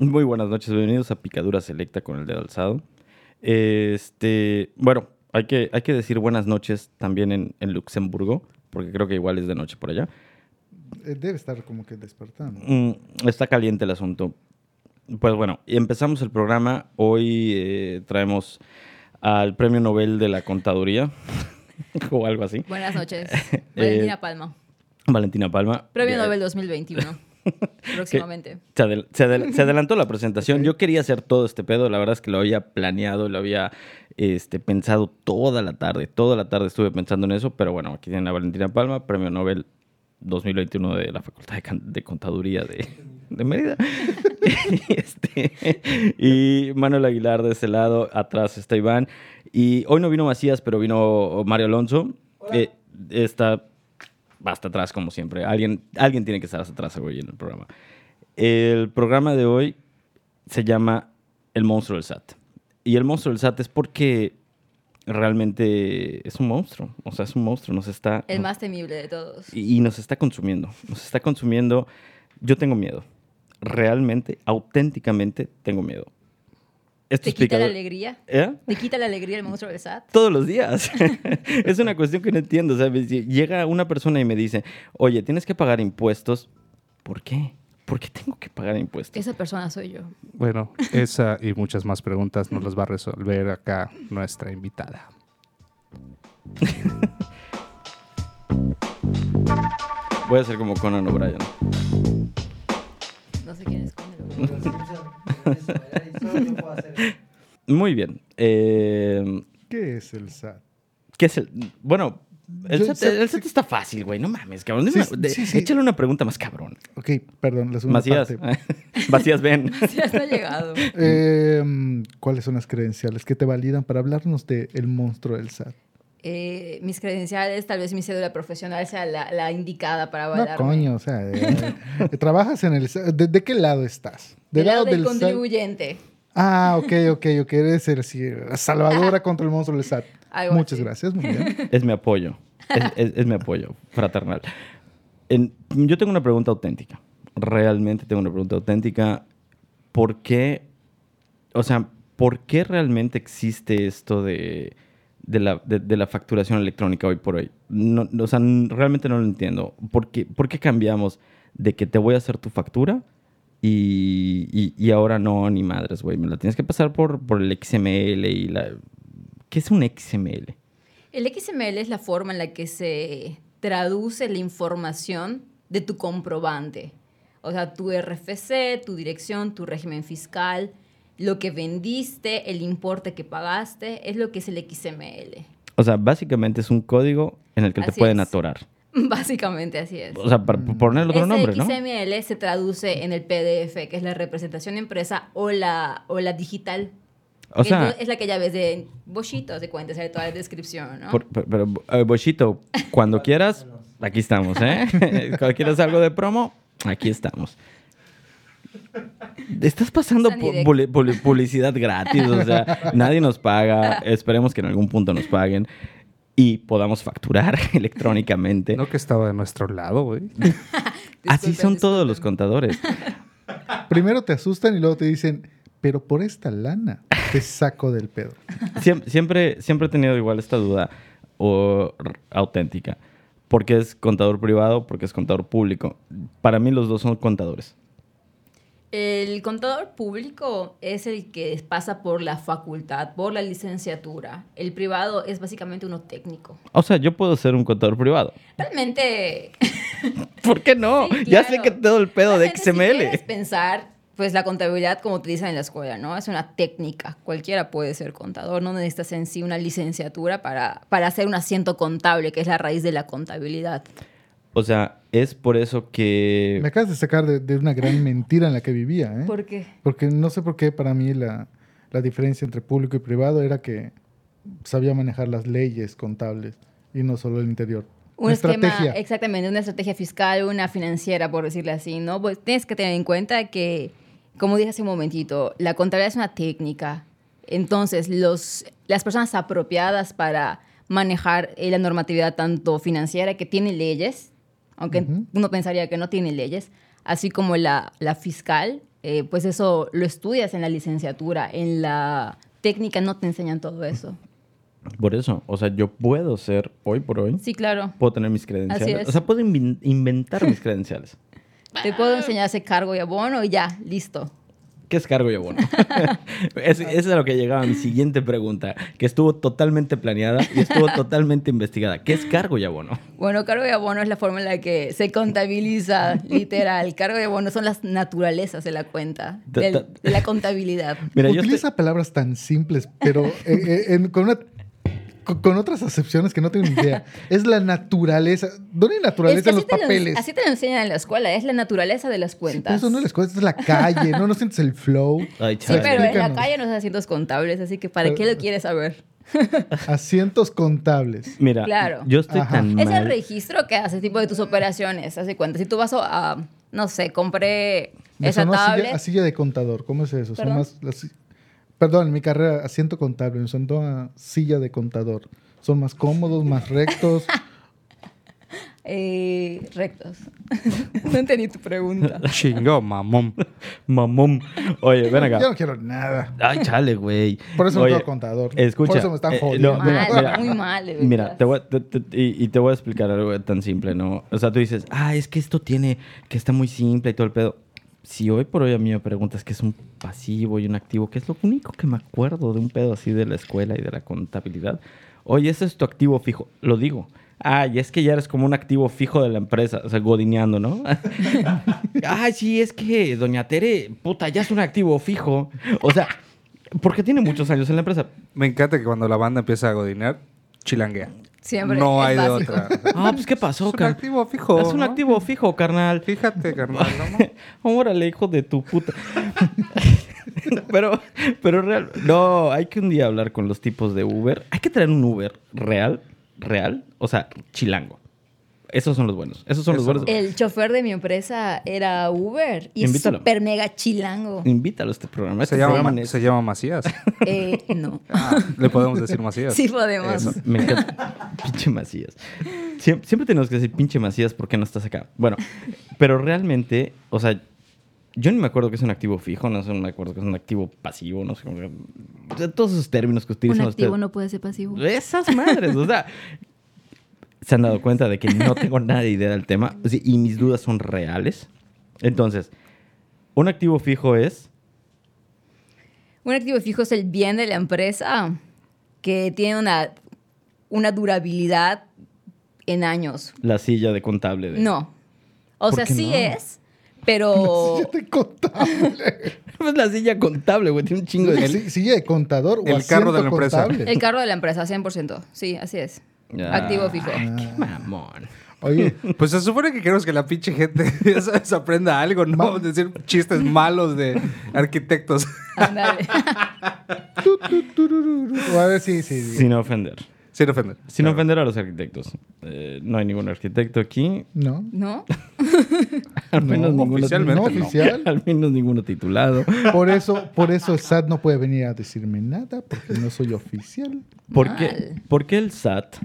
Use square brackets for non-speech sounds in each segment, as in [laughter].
Muy buenas noches, bienvenidos a Picadura Selecta con el dedo alzado. Este, bueno, hay que, hay que decir buenas noches también en, en Luxemburgo, porque creo que igual es de noche por allá. Eh, Debe estar como que despertando. Mm, está caliente el asunto. Pues bueno, empezamos el programa. Hoy eh, traemos al Premio Nobel de la Contaduría [laughs] o algo así. Buenas noches. [laughs] Valentina Palma. Valentina Palma. Premio Eh, Nobel 2021. Próximamente. [laughs] Se, adel- se adel- se adelantó la presentación. Yo quería hacer todo este pedo. La verdad es que lo había planeado, lo había este, pensado toda la tarde. Toda la tarde estuve pensando en eso. Pero bueno, aquí tienen a Valentina Palma, Premio Nobel 2021 de la Facultad de, Contaduría de, de Mérida. y, [laughs] [laughs] este, y Manuel Aguilar de ese lado. Atrás está Iván. Y hoy no vino Macías, pero vino Mario Alonso. Eh, está hasta atrás, como siempre. Alguien, alguien tiene que estar hasta atrás hoy en el programa. El programa de hoy se llama El monstruo del SAT. Y el monstruo del SAT es porque realmente es un monstruo. O sea, es un monstruo. Nos está. El más temible de todos. y, y nos está consumiendo. Nos está consumiendo. Yo tengo miedo. Realmente, auténticamente tengo miedo. Esto ¿Te es quita la alegría? ¿Eh? ¿Te quita la alegría el monstruo del SAT? todos los días. [laughs] es una cuestión que no entiendo. ¿sabes? Llega una persona y me dice, oye, tienes que pagar impuestos. ¿Por qué? ¿Por qué tengo que pagar impuestos? Esa persona soy yo. Bueno, [laughs] esa y muchas más preguntas nos las va a resolver acá nuestra invitada. Voy a hacer como Conan O'Brien. No sé quién es Conde. [laughs] Muy bien. Eh, ¿Qué es el SAT? ¿Qué es el...? Bueno, el Yo- SAT, SAT, el SAT sí. está fácil, güey. No mames, cabrón. Sí, una- de- sí, sí. Échale una pregunta más cabrón. Ok, perdón, la segunda Macías. parte. [laughs] Macías, ven. [laughs] Ya está llegado. Eh, ¿Cuáles son las credenciales que te validan para hablarnos de el monstruo del SAT? Eh, mis credenciales, tal vez mi cédula profesional sea la, la indicada para No, avalarme. coño, o sea, eh, eh, trabajas en el. ¿De, de qué lado estás? Del lado del SAT? contribuyente. Ah, ok, ok, ok. Eres el, sí, la salvadora contra el monstruo del SAT. [laughs] Algo Muchas así. gracias, muy bien. [laughs] Es mi apoyo. Es, es- es mi apoyo fraternal. En- yo tengo una pregunta auténtica. Realmente tengo una pregunta auténtica. ¿Por qué? O sea, ¿por qué realmente existe esto de, de la, de- la facturación electrónica hoy por hoy? No, o sea, realmente no lo entiendo. ¿Por qué, por qué cambiamos de que te voy a hacer tu factura y, y- y ahora no, ni madres, güey? Me la tienes que pasar por, por el XML y la... ¿Qué es un XML? El XML es la forma en la que se traduce la información de tu comprobante. O sea, tu RFC, tu dirección, tu régimen fiscal, lo que vendiste, el importe que pagaste, es lo que es el XML. O sea, básicamente es un código en el que te Así pueden es. atorar. [laughs] Básicamente así es. O sea, para p- ponerle otro Ese nombre, ¿no? XML se traduce en el PDF, que es la representación empresa o la, o la digital. O sea, es la que ya ves de Bochitos, de cuentas, sale toda la descripción, ¿no? por- por- pero, eh, Bochito, cuando [laughs] quieras, aquí estamos, ¿eh? [laughs] cuando quieras algo de promo, aquí estamos. Estás pasando pu- publicidad gratis, o sea, [laughs] nadie nos paga, esperemos que en algún punto nos paguen y podamos facturar [laughs] electrónicamente. No que estaba de nuestro lado, güey. [laughs] Así son todos los contadores. Primero te asustan y luego te dicen, pero por esta lana te saco del pedo. Siem- siempre, siempre he tenido igual esta duda o, auténtica. ¿Por qué es contador privado? ¿Por qué es contador público? Para mí los dos son contadores. El contador público es el que pasa por la facultad, por la licenciatura. El privado es básicamente uno técnico. O sea, yo puedo ser un contador privado. Realmente, [laughs] ¿Por qué no? Sí, Ya sé que todo el pedo de realmente, Si quieres XML. pensar, pues la contabilidad, como te dicen en la escuela, ¿no? Es una técnica. Cualquiera puede ser contador. No necesitas en sí una licenciatura para, para hacer un asiento contable, que es la raíz de la contabilidad. O sea, es por eso Me que... acabas de sacar de, de una gran [laughs] mentira en la que vivía, ¿eh? ¿Por qué? Porque no sé por qué para mí la, la diferencia entre público y privado era que sabía manejar las leyes contables y no solo el interior. Un Una esquema, estrategia. exactamente, una estrategia fiscal, una financiera, por decirlo así, ¿no? Pues tienes que tener en cuenta que, como dije hace un momentito, la contabilidad es una técnica. Entonces, los, las personas apropiadas para manejar eh, la normatividad tanto financiera, que tiene leyes, aunque Ujú. uno pensaría que no tiene leyes, así como la, la fiscal, eh, pues eso lo estudias en la licenciatura. En la técnica no te enseñan todo eso. Por eso, o sea, yo puedo ser hoy por hoy, Sí, claro. puedo tener mis credenciales. es. O sea, puedo invin- inventar mis credenciales. Te puedo enseñar ese cargo y abono y ya, listo. ¿Qué es cargo y abono? [laughs] es, es a lo que llegaba mi siguiente pregunta, que estuvo totalmente planeada y estuvo [laughs] totalmente investigada. ¿Qué es cargo y abono? Bueno, cargo y abono es la forma en la que se contabiliza, [laughs] literal. Cargo y abono son las naturalezas de la cuenta, de la contabilidad. Mira, yo Utiliza estoy- palabras tan simples, pero eh, eh, en- con, una- con- con otras acepciones que no tengo ni idea. [laughs] Es la naturaleza. ¿Dónde hay Es naturaleza que en así los lo, papeles? así te lo enseñan en la escuela, es la naturaleza de las Sí, pero cuentas. eso no es la escuela, es la calle, ¿no? No sientes el flow. Ay, Sí, pero en la calle no se asientos contables, así que ¿para Pero- qué lo quieres saber? [laughs] Asientos contables. Mira, Claro. yo estoy Ajá. tan Es el registro que hace tipo de tus operaciones, hace cuenta. Si tú vas a, a, no sé, compré esa a tablet. silla, a silla de contador. ¿Cómo es eso? Son más, las perdón, en mi carrera, asiento contable. Me sonó a silla de contador. Son más cómodos, más rectos. [laughs] eh, rectos. [laughs] no entendí tu pregunta. [laughs] Chingo, mamón. Mamón. Oye, ven acá. Yo no quiero nada. Ay, chale, güey. Por eso Oye, no tengo contador. Escucha. Por eso me están eh, jodiendo. no, mira, muy mal, de. Mira, te voy a- te- te- y, y te voy a explicar algo tan simple, ¿no? O sea, tú dices, ah, es que esto tiene, que está muy simple y todo el pedo. Si hoy por hoy a mí me preguntas qué es un pasivo y un activo, que es lo único que me acuerdo de un pedo así de la escuela y de la contabilidad. Oye, ese es tu activo fijo. Lo digo. Ah, es que ya eres como un activo fijo de la empresa, o sea, godineando, ¿no? [laughs] Ay, sí, es que Doña Tere, puta, ya es un activo fijo. O sea, porque tiene muchos años en la empresa. Me encanta que cuando la banda empieza a godinear, chilanguea. Siempre No es hay de otra. [laughs] Ah, pues ¿qué pasó, Es un car- activo fijo. Es un ¿no? activo fijo, carnal. Fíjate, [laughs] carnal. ¿no? [laughs] Órale, hijo de tu puta. pero, pero real. No, hay que un día hablar con los tipos de Uber. Hay que traer un Uber real, real, o sea, chilango. Esos son los buenos. Esos son los buenos. El chofer de mi empresa era Uber y es súper mega chilango. Invítalo a este programa. Este Se llama, programa es- se llama Macías. [laughs] Eh, no. Ah, le podemos decir Macías. Sí podemos. Eso. Me encanta. [laughs] pinche Macías. Siempre, siempre tenemos que decir pinche Macías porque no estás acá. Bueno, pero realmente, o sea, yo ni me acuerdo que es un activo fijo, no sé, no me acuerdo que es un activo pasivo, no sé cómo. o sea, todos esos términos que Un utilizan activo ustedes. no puede ser pasivo. Esas madres, o sea. Se han dado cuenta de que no tengo nada de idea del tema y mis dudas son reales. Entonces, un activo fijo es. Un activo fijo es el bien de la empresa que tiene una, una durabilidad en años. La silla de contable. De... No. O ¿Por sea, sí no? es, pero... [laughs] Silla de contable. [laughs] Pues la silla contable, güey. Tiene un chingo de. Silla de contador o el carro de la empresa. contable. El carro de la empresa, 100%. Sí, así es. Ah, Activo fijo. Qué mamón. Oye, [laughs] Pues se supone que queremos que la pinche gente [laughs] sabes, aprenda algo, no Ma- decir chistes malos de arquitectos. Ándale. [laughs] a ver, sí, sí. sí. Sin ofender. Sin ofender. Sin Claro. ofender a los arquitectos. Eh, no hay ningún arquitecto aquí. No, ¿No? Al menos No, ninguno. oficialmente no oficial. Al menos ninguno titulado. Por eso, por eso SAT no puede venir a decirme nada, porque no soy oficial. ¿Por qué, Mal. por qué el SAT?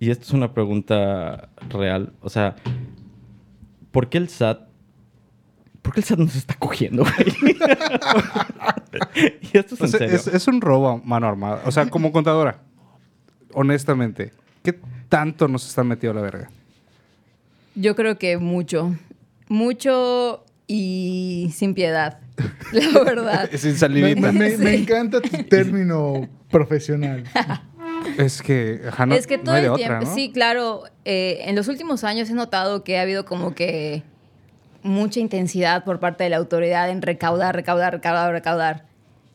Y esto es una pregunta real. O sea, ¿por qué el SAT? ¿Por qué el SAT nos está cogiendo, güey? [laughs] y esto es en O sea, serio. es, es un robo a mano armada. O sea, como contadora, honestamente, ¿qué tanto nos están metiendo a la verga? Yo creo que mucho. Mucho y sin piedad. La verdad. [laughs] Sin Me, salivita. me- me [laughs] encanta tu término profesional. Es que, ajá, no, es que no todo de el otra, tiempo, ¿no? sí, claro, eh, en los últimos años he notado que ha habido como que mucha intensidad por parte de la autoridad en recaudar, recaudar, recaudar, recaudar,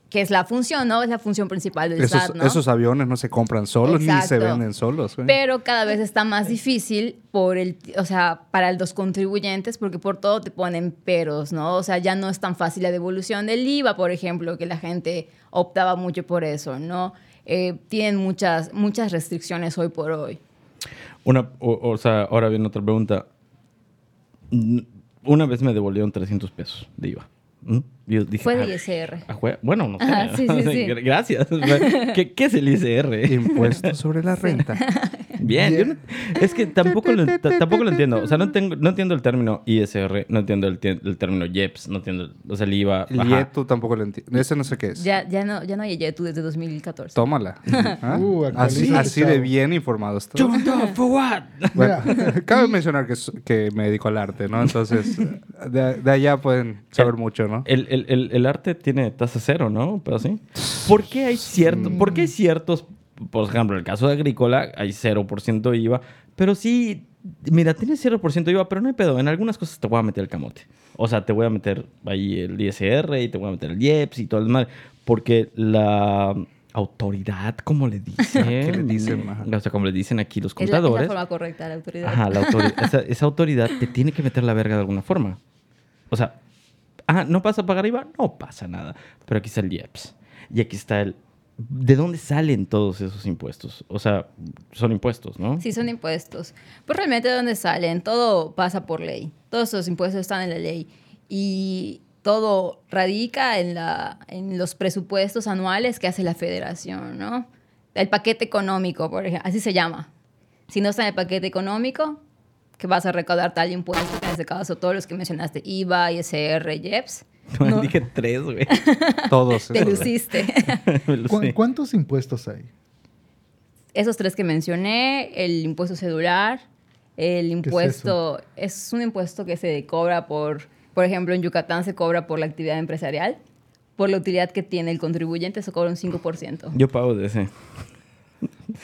que es la función, ¿no? Es la función principal del Esos, SAT, ¿no? esos aviones no se compran solos ni se venden solos. Pero cada vez está más difícil por el, o sea, para los contribuyentes, porque por todo te ponen peros, ¿no? O sea, ya no es tan fácil la devolución del IVA, por ejemplo, que la gente optaba mucho por eso, ¿no? Eh, tienen muchas, muchas restricciones hoy por hoy. Una, o, sea, ahora viene otra pregunta. Una vez me devolvieron 300 pesos de IVA. Yo dije, Fue ah, de ISR. ah, Bueno, no sé. Ajá, sí, sí, sí. [laughs] Gracias. [laughs] ¿Qué, qué es el ICR? Impuesto sobre la renta. [laughs] Bien, yo no- es que tampoco lo, ta- tampoco lo entiendo. O sea, no, tengo, no entiendo el término ISR, no entiendo el, el término IEPS, no entiendo, o sea, el IVA. El. Yetu tampoco lo entiendo. Ese no sé qué es. Ya, ya, no, ya no hay Yetu desde 2014. Tómala. ¿Ah? Uh, así, así de bien informado estoy. John Doe, for what? Bueno, cabe mencionar que, que me dedico al arte, ¿no? Entonces, de, de allá pueden saber mucho, ¿no? El, el- el- el arte tiene tasa cero, ¿no? Pero sí. ¿Por qué hay, cierto, ¿Por qué hay ciertos, por ejemplo, el caso de Agrícola, hay 0% IVA, pero sí, mira, tiene 0% IVA, pero no hay pedo, en algunas cosas te voy a meter el camote. O sea, te voy a meter ahí el ISR y te voy a meter el IEPS y todo el mal, porque la autoridad, como le [laughs] dicen, ¿Qué le dicen? Ajá. o sea, como le dicen aquí los Es la, es la contadores, forma correcta la autoridad. Ajá, la autoridad, esa, esa autoridad te tiene que meter la verga de alguna forma. O sea, ah, ¿no pasa a pagar IVA? No pasa nada. Pero aquí está el IEPS. Y aquí está el... ¿De dónde salen todos esos impuestos? O sea, son impuestos, ¿no? Sí, son impuestos. Pues realmente de dónde salen, todo pasa por ley. Todos esos impuestos están en la ley. Y todo radica en, la, en los presupuestos anuales que hace la federación, ¿no? El paquete económico, por ejemplo, así se llama. Si no está en el paquete económico, que vas a recaudar tal impuesto, que en este caso todos los que mencionaste, IVA, ISR, IEPS, [laughs] no, Dije tres, güey. [laughs] Todos. te luciste. [laughs] ¿Cu-. ¿Cuántos impuestos hay? Esos tres que mencioné, el impuesto celular, el impuesto, es, un impuesto que se cobra por, por ejemplo, en Yucatán se cobra por la actividad empresarial, por la utilidad que tiene el contribuyente, se cobra un 5%. Yo pago de ese.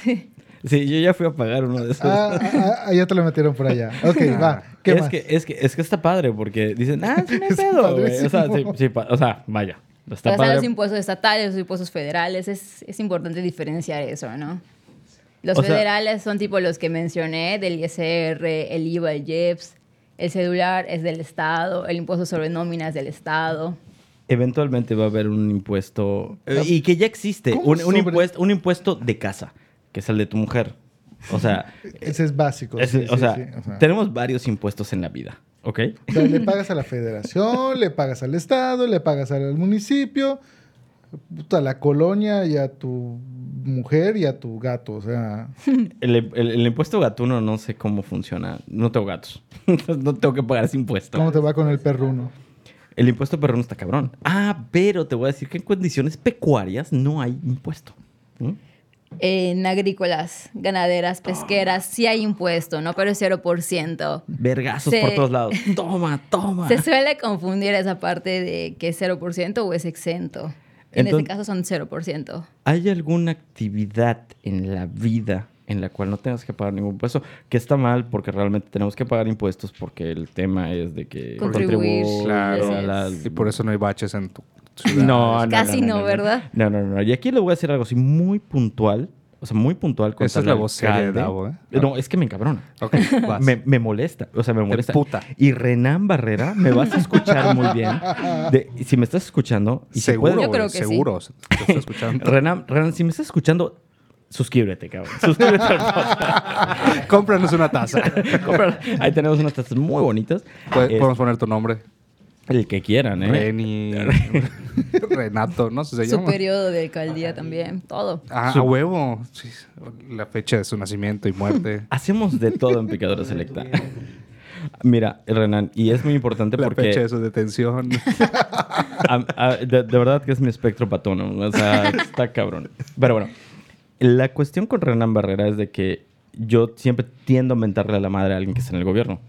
Sí, yo ya fui a pagar uno de esos. Ah, ah, ah, ya te lo metieron por allá. Ok, [laughs] va. ¿Qué es, más? que, es, que, es que está padre porque dicen, ah, sí, no hay [laughs] Es pedo, güey. O sea, sí, padrísimo. sí, pa- o sea, vaya. Está padre. los impuestos estatales, los impuestos federales, es, es importante diferenciar eso, ¿no? Los O sea- federales son tipo los que mencioné, del ISR, el IVA, el IEPS, el celular es del Estado, el impuesto sobre nóminas del Estado. Eventualmente va a haber un impuesto eh, y que ya existe, ¿Cómo un, un impuesto, un impuesto de casa, que es el de tu mujer. O sea, [laughs] Ese es básico. ese- sí, o, sí, sea, sí, o sea. tenemos varios impuestos en la vida, ¿ok? O sea, le pagas a la federación, le pagas al estado, le pagas al municipio, a la colonia y a tu mujer y a tu gato. O sea, [laughs] El, el- el impuesto gatuno no sé cómo funciona. No tengo gatos. [laughs] No tengo que pagar ese impuesto. ¿cómo te va con el perruno? El impuesto perrón está cabrón. Ah, pero te voy a decir que en condiciones pecuarias no hay impuesto. ¿Mm? En agrícolas, ganaderas, pesqueras, sí hay impuesto, ¿no? Pero es 0%. Vergazos Se- por todos lados. [laughs] Toma, toma. Se suele confundir esa parte de que es 0% o es exento. En Entonces- este caso son 0%. ¿Hay alguna actividad en la vida en la cual no tengas que pagar ningún impuesto? Que está mal porque realmente tenemos que pagar impuestos porque el tema es de que Contribuir, Claro. a la- Y por eso no hay baches en tu ciudad. No, no, Casi no, ¿verdad? No, no, no. Y aquí le voy a decir algo así muy puntual. O sea, muy puntual. Esa es la voz seria de. Davo, ¿eh? No, es que me encabrona. Ok, vas. Me, me molesta, o sea, me molesta. emputa. Y Renan Barrera, me vas a escuchar muy bien. De- si me estás escuchando, y se seguro, puede- Yo creo que sí. seguro. Te está escuchando. Renan, Renan, si me estás escuchando, suscríbete, cabrón. Suscríbete al podcast. [laughs] Cómpranos una taza. [laughs] Ahí tenemos unas tazas muy bonitas. Puede- Es- Podemos poner tu nombre. el que quieran, ¿eh? Reni. [laughs] Renato, ¿no? Se Su llama. periodo de alcaldía también, todo. Ah, Su- a huevo. Sí, la fecha de su nacimiento y muerte. Hacemos de todo en Picadora Selecta. Mira, Renan, y es muy importante La porque... fecha de su detención. A- a- de, de verdad que es mi espectro patono. O sea, está cabrón. Pero bueno, la cuestión con Renan Barrera es de que yo siempre tiendo a mentarle a la madre a alguien que está en el gobierno.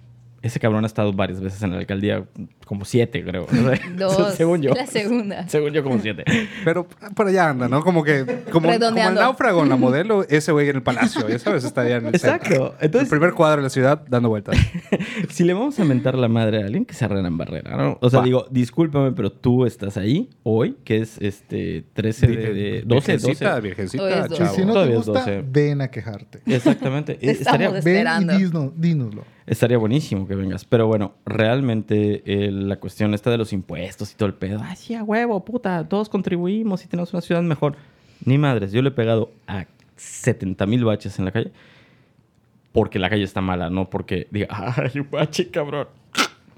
Ese cabrón ha estado varias veces en la alcaldía, como siete, creo. [laughs] O sea, Dos. [laughs] según yo. La segunda. [laughs] Según yo, como siete. Pero por allá anda, ¿no? Como que, como, como el náufrago en la modelo, ese güey en el palacio, ya sabes, estaría en el Exacto. centro. Entonces- el primer cuadro de la ciudad dando vueltas. Si le vamos a mentar la madre a alguien, que sea Renan Barrera, ¿no? O sea, Va. digo, discúlpame, pero tú estás ahí hoy, que es este 13 de... de 12, Virgencita, 12. virgencita, chavo. si no te Todavía es gusta, 12. ven a quejarte. Exactamente. Te Estaría, estamos Ven Esperando. y dísnos- dínoslo. Estaría buenísimo que vengas. Pero bueno, realmente eh, la cuestión esta de los impuestos y todo el pedo. Ay, sí, a huevo, puta. Todos contribuimos y tenemos una ciudad mejor. Ni madres. Yo le he pegado a 70 mil baches en la calle porque la calle está mala, no porque diga, [laughs] ay, un bache, cabrón.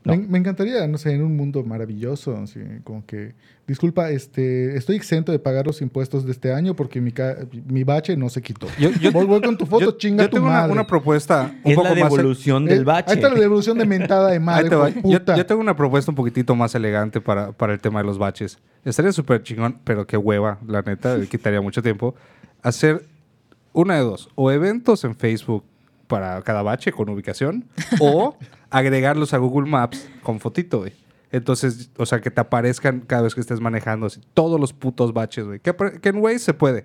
No. Me, me encantaría, no sé, en un mundo maravilloso, así, como que, disculpa, este, estoy exento de pagar los impuestos de este año porque mi, ca- mi bache no se quitó. Yo- yo- voy, voy con tu foto, yo, chinga yo tu tengo una, madre. una propuesta un Es poco la devolución Eh, del bache. Ahí está la devolución de mentada de [laughs] madre, Yo, puta. yo tengo una propuesta un poquitito más elegante para, para el tema de los baches. Estaría súper chingón, pero qué hueva, la neta, le [laughs] quitaría mucho tiempo. Hacer una de dos, o eventos en Facebook para cada bache con ubicación, o [laughs] agregarlos a Google Maps con fotito, güey. Entonces, o sea, que te aparezcan cada vez que estés manejando así, todos los putos baches, güey. Que, en Waze se puede,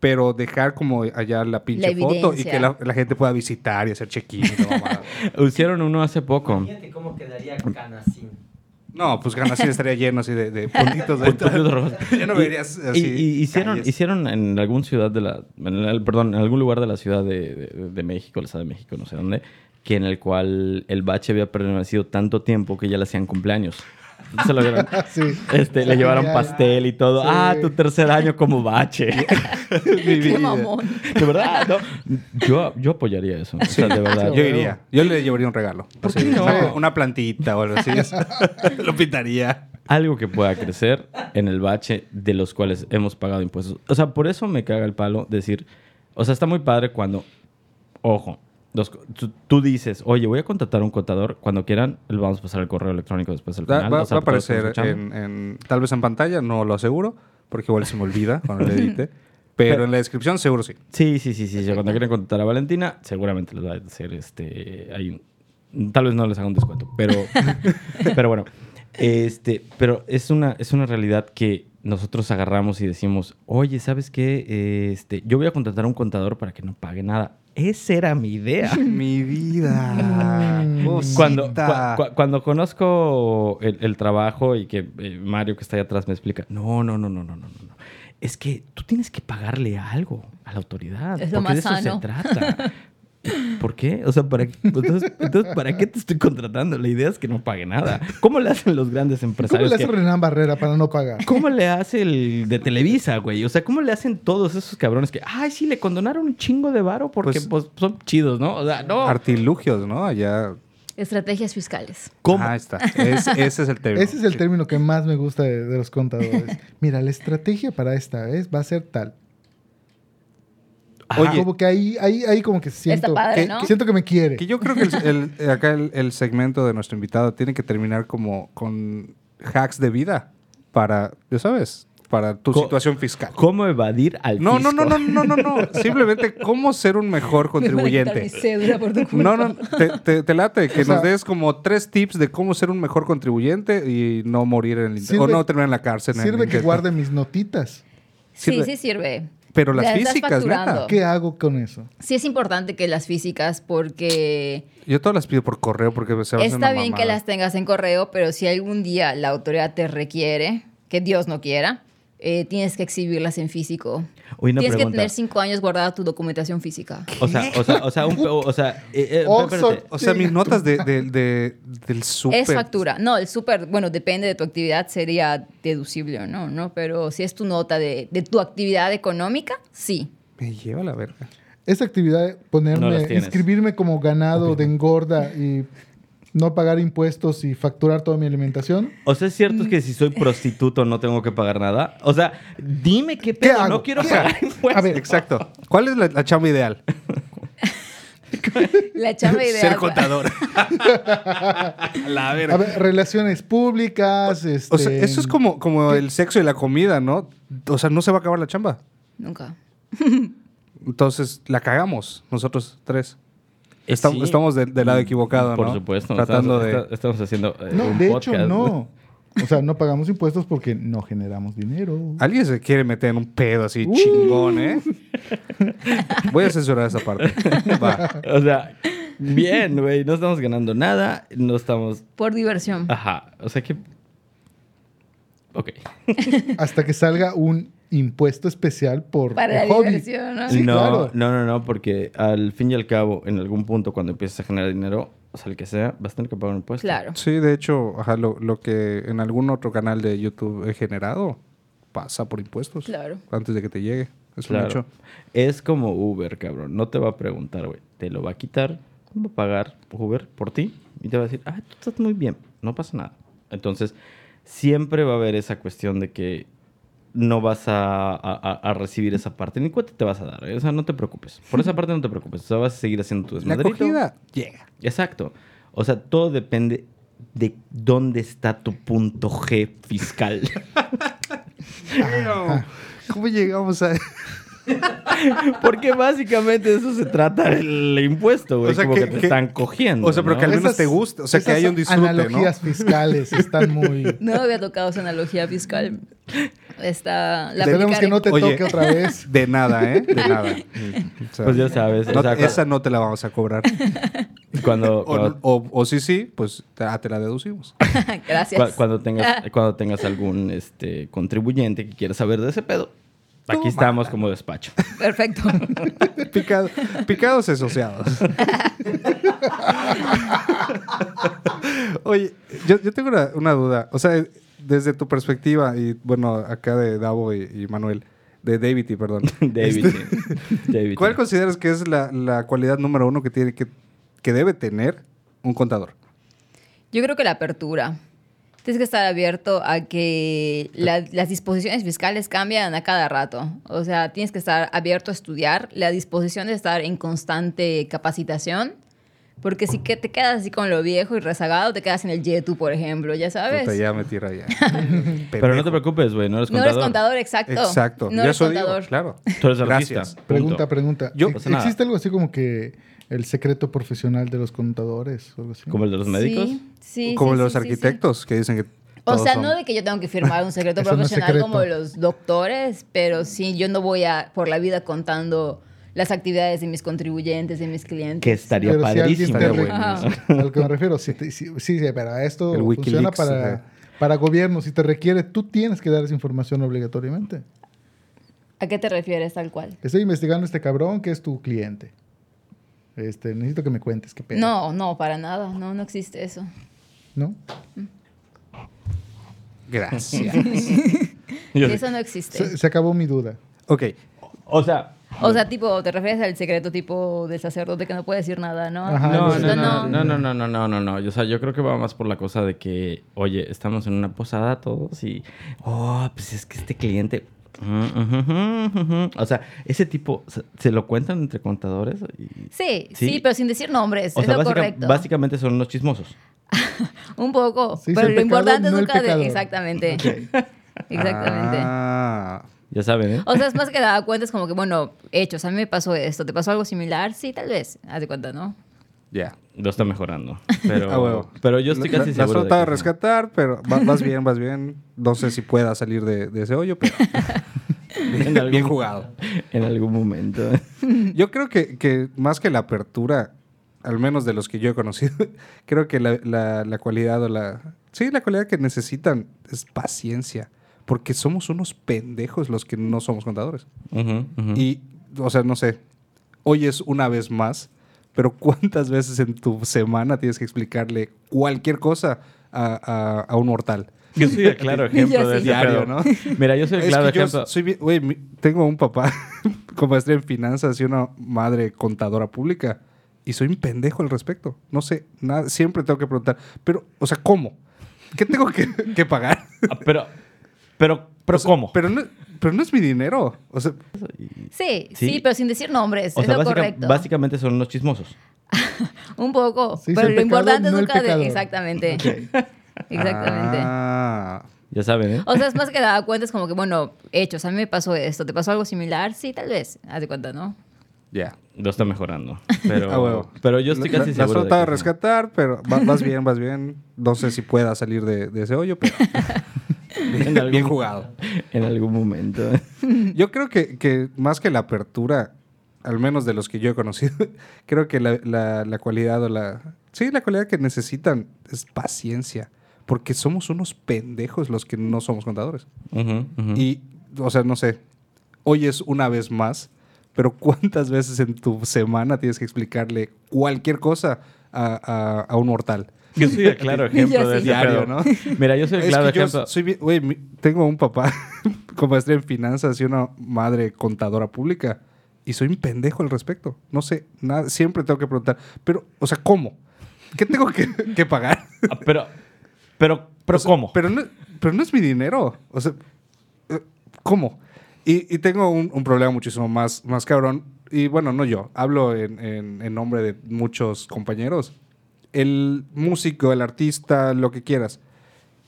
pero dejar como allá la pinche La foto y que la, la gente pueda visitar y hacer check-in. [laughs] Hicieron uno hace poco. Imagínate cómo quedaría Canacín. No, pues Ganasín estaría lleno así de, de [laughs] puntitos. de-. [laughs] Ya no Y- verías así y- y hicieron, calles. hicieron en algún ciudad de la, en el- perdón, en algún lugar de la ciudad de, de- de México, la ciudad de México, no sé dónde, que en el cual el bache había permanecido tanto tiempo que ya le hacían cumpleaños. Se lo vieron. [laughs] Sí. Este, le llevaron Genial. pastel y todo. Sí. Ah, tu tercer año como bache. Mi [laughs] vida. [laughs] Qué mamón. De verdad, no. Yo, yo apoyaría eso. O sea, de verdad. Yo iría. Yo le llevaría un regalo. ¿Por Así, qué no? Una, una plantita o algo así. Lo pintaría. algo que pueda crecer en el bache de los cuales hemos pagado impuestos. O sea, por eso me caga el palo decir, o sea, está muy padre cuando, ojo, tú, tú dices, oye, voy a contratar a un contador, cuando quieran, les vamos a pasar el correo electrónico después del final. va- a aparecer en, en- tal vez en pantalla, no lo aseguro, porque igual se me olvida cuando le [laughs] edite. Pero, Pero- en la descripción seguro sí. Sí, sí, sí, sí. Cuando quieren contratar a Valentina, seguramente les va a hacer este. Hay un- tal vez no les haga un descuento, pero. [laughs] pero bueno. Este, pero es una, es una realidad que nosotros agarramos y decimos, oye, ¿sabes qué? Este, yo voy a contratar a un contador para que no pague nada. Esa era mi idea. [laughs] Mi vida. Cuando, cua- cua- cuando conozco el, el trabajo y que eh, Mario que está ahí atrás me explica, no, no, no, no, no, no, no. Es que tú tienes que pagarle algo a la autoridad. Es lo porque de eso sano. se trata. [laughs] ¿Por qué? O sea, ¿para, entonces, entonces, ¿para qué te estoy contratando? La idea es que no pague nada. ¿Cómo le hacen los grandes ¿Cómo empresarios? le hace que- Renan Barrera para no pagar? ¿Cómo le hace el de Televisa, güey? O sea, ¿cómo le hacen todos esos cabrones que, ay, sí, le condonaron un chingo de varo porque Pues- pues, son chidos, ¿no? O sea, no. Artilugios, ¿no? Allá. Estrategias fiscales. ¿Cómo? Ahí está. Es- ese es el término. Ese es el término que más me gusta de, de los contadores. Mira, la estrategia para esta vez va a ser tal. Oye, como que ahí, ahí, ahí como que siento, padre, que, ¿no? que siento que me quiere. Que yo creo que el- el- acá el, el segmento de nuestro invitado tiene que terminar como con hacks de vida para, ya sabes, para tu Co- situación fiscal. ¿Cómo evadir al No, no, no, no, no, no, no. [laughs] Simplemente cómo ser un mejor contribuyente. mi cédula por tu No, culpa. no, te, te- te late que O sea- nos des como tres tips de cómo ser un mejor contribuyente y no morir en el. Sirve- O no terminar en la cárcel. en el Sirve que guarde mis notitas. Sí, sí sirve. Pero las físicas, neta. ¿Qué hago con eso? Sí es importante que las físicas porque Yo todas las pido por correo porque se va está una bien que las tengas en correo, pero si algún día la autoridad te requiere, que Dios no quiera, eh, tienes que exhibirlas en físico. Tienes pregunta. que tener cinco años guardada tu documentación física. O sea, o sea, o sea, un, o sea, eh, eh, espérate. O sea, mis notas de, de- de- del súper. Es factura. No, el súper, bueno, depende de tu actividad, sería deducible o no, ¿no? Pero si es tu nota de, de tu actividad económica, sí. Me lleva la verga. Esa actividad, No ponerme, tienes. inscribirme como ganado de engorda y no pagar impuestos y facturar toda mi alimentación. O sea, ¿es cierto que si soy prostituto no tengo que pagar nada? O sea, dime qué pedo, hago? no quiero ¿Qué pagar hago? impuestos. A ver, Exacto. ¿Cuál es la, la chamba ideal? La chamba ideal. Ser contador. [laughs] la verga. A ver, relaciones públicas, este... O sea, eso es como, como el sexo y la comida, ¿no? O sea, no se va a acabar la chamba. Nunca. Entonces, la cagamos, nosotros tres. Estamos, sí. estamos de- del lado equivocado, Por ¿no? supuesto. Tratando estamos, de... estamos haciendo eh, No, un de podcast. hecho, no. [laughs] O sea, no pagamos impuestos porque no generamos dinero. Alguien se quiere meter en un pedo así Uh. chingón, ¿eh? [laughs] Voy a censurar esa parte. Va. O sea, bien, güey. No estamos ganando nada. No estamos... Por diversión. Ajá. O sea que... Ok. Hasta que salga un impuesto especial por Para la el hobby. diversión, ¿no? Sí, no, claro. no, no, no, porque al fin y al cabo, en algún punto, cuando empieces a generar dinero, o sea, el que sea, vas a tener que pagar un impuesto. Claro. Sí, de hecho, ajá, lo, lo que en algún otro canal de YouTube he generado pasa por impuestos. Claro. Antes de que te llegue. Es un Claro. hecho. Es como Uber, cabrón. No te va a preguntar, güey. Te lo va a quitar, va a pagar Uber por ti y te va a decir, ah, tú estás muy bien. no pasa nada. Entonces, siempre va a haber esa cuestión de que no vas a, a- recibir esa parte, ni cuenta te vas a dar, ¿eh? o sea, no te preocupes. Por esa parte no te preocupes, o sea, vas a seguir haciendo tu La desmadrito. acogida llega. Exacto. O sea, todo depende de dónde está tu punto G fiscal. [laughs] ¿Cómo llegamos a...? [laughs] [laughs] Porque básicamente de eso se trata el impuesto, güey. O sea, como que- que, te que- están cogiendo. O sea, pero ¿no? que al menos Esas- te guste, o sea, que haya un disfrute, analogías ¿no? fiscales están muy... [laughs] No había tocado esa analogía fiscal. Está, la Esperemos que no te Oye. toque otra vez. [laughs] De nada, ¿eh? De nada. O sea, Pues ya sabes. no- o sea, esa no te la vamos a cobrar. cuando, O, cuando, o- o sí, sí, pues te, ah, te la deducimos. Gracias. cua- cuando tengas, cuando tengas algún este, contribuyente que quiera saber de ese pedo, aquí estamos como despacho. Perfecto. [laughs] Picado- picados asociados. Oye, yo, yo tengo una, una duda. O sea, desde tu perspectiva, y bueno, acá de Davo y, y Manuel, de David, y perdón. [laughs] David. Este. [laughs] ¿Cuál consideras que es la, la cualidad número uno que tiene que, que debe tener un contador? Yo creo que la apertura. Tienes que estar abierto a que la- las disposiciones fiscales cambian a cada rato. O sea, tienes que estar abierto a estudiar, la disposición de estar en constante capacitación. Porque si que te quedas así con lo viejo y rezagado, te quedas en el YETU, por ejemplo, ya sabes. Puta, ya me tira ya. [laughs] Pero no te preocupes, güey, no eres no contador. eres contador, exacto. Exacto. No eres digo, contador. claro. Tú eres artista. Pregunta, pregunta. Yo- ¿E- pasa nada. ¿Existe algo así como que el secreto profesional de los contadores? o algo así? Como el de los médicos. Sí, sí, Como sí, los sí, sí, sí. arquitectos que dicen que. O sea, son- no de que yo tengo que firmar un secreto [laughs] no profesional secreto. como los doctores, pero sí, yo no voy a por la vida contando las actividades de mis contribuyentes, de mis clientes. Que estaría Pero si padrísimo, te güey. re- Ajá. [laughs] a lo que me refiero, si te- si- sí, sí, pero esto El funciona Wikileaks, para, ajá. para gobierno. Si te requiere, tú tienes que dar esa información obligatoriamente. ¿A qué te refieres tal cual? Estoy investigando a este cabrón que es tu cliente. Este, necesito que me cuentes qué pedo. No, no, para nada. No, no existe eso. ¿No? Gracias. [laughs] Eso no existe. Se, se acabó mi duda. ok. O sea, O sea, tipo, te refieres al secreto tipo del sacerdote que no puede decir nada, ¿no? Ajá, no, no, no, no, no, no, no, no, no, no. O sea, yo creo que va más por la cosa de que, oye, estamos en una posada todos y, oh, pues es que este cliente, o sea, ese tipo, ¿se, lo cuentan entre contadores? Y- Sí, Sí. sí, pero sin decir nombres. O es sea, lo básica- correcto. básicamente son unos chismosos. [laughs] Un poco. Sí, pero lo pecado, importante no es nunca de... Exactamente. [laughs] Exactamente. Ah, Ya saben, ¿eh? O sea, es más que dar cuenta, es como que, bueno, hechos, a mí me pasó esto, ¿te pasó algo similar? Sí, tal vez. Haz de cuenta, ¿no? Ya. Lo está mejorando. [laughs] Pero, Ah, huevo. pero yo estoy La- casi la, seguro. has de tratado de rescatar, pero va- vas [laughs] bien, vas bien. No sé si pueda salir de, de ese hoyo, pero [laughs] En algún- bien jugado. En algún momento. Yo creo que, que más que la apertura, al menos de los que yo he conocido, creo que la, la- la cualidad o la... Sí, la cualidad que necesitan es paciencia. Porque somos unos pendejos los que no somos contadores. Ujú, ujú. Y, o sea, no sé, oyes una vez más, pero ¿cuántas veces en tu semana tienes que explicarle cualquier cosa a, a- a un mortal? Yo soy el claro [laughs] ejemplo de ese Diario. ¿no? Mira, yo soy el Es claro que ejemplo. soy tengo un papá [laughs] con maestría en finanzas y una madre contadora pública y soy un pendejo al respecto. No sé, nada, siempre tengo que preguntar, pero, o sea, ¿cómo? ¿Qué tengo que, que pagar? Ah, Pero, pero, pero O sea, ¿cómo? Pero no, pero no es mi dinero. O sea, Sí, sí, Sí. pero sin decir nombres, O es sea, lo básica- correcto. básicamente son unos chismosos. [laughs] Un poco. Sí, es pero lo pecado, importante es no el nunca de... Exactamente. Ok. [laughs] Exactamente. Ah, Ya saben, ¿eh? O sea, es más que dar cuenta, es como que, bueno, hechos, a mí me pasó esto, ¿te pasó algo similar? Sí, tal vez. Haz de cuenta, ¿no? ya. Lo está mejorando. [laughs] Pero, Ah, huevo. pero yo estoy casi la- seguro. La de de rescatar, pero va- vas bien, vas bien. No sé si pueda salir de, de ese hoyo, pero [laughs] Algún- bien jugado. [laughs] En algún momento. [laughs] Yo creo que, que más que la apertura, al menos de los que yo he conocido, creo que la, la- la cualidad o la... Sí, la cualidad que necesitan es paciencia. Porque somos unos pendejos los que no somos contadores. Y, o sea, no sé, oyes una vez más, pero ¿cuántas veces en tu semana tienes que explicarle cualquier cosa a, a- a un mortal? Yo soy el claro [laughs] ejemplo de ese Diario. ¿no? Mira, yo soy el Es claro que ejemplo. soy mi- tengo un papá [laughs] con maestría en finanzas y una madre contadora pública y soy un pendejo al respecto. No sé, nada, siempre tengo que preguntar, pero, o sea, ¿cómo? ¿Qué tengo que, [laughs] que pagar? Ah, pero, Pero, pero O sea, ¿cómo? Pero no, pero no es mi dinero. O sea, eh, ¿cómo? Y, y tengo un, un problema muchísimo más, más cabrón. Y bueno, no yo. Hablo en, en- en nombre de muchos compañeros. El músico, el artista, lo que quieras,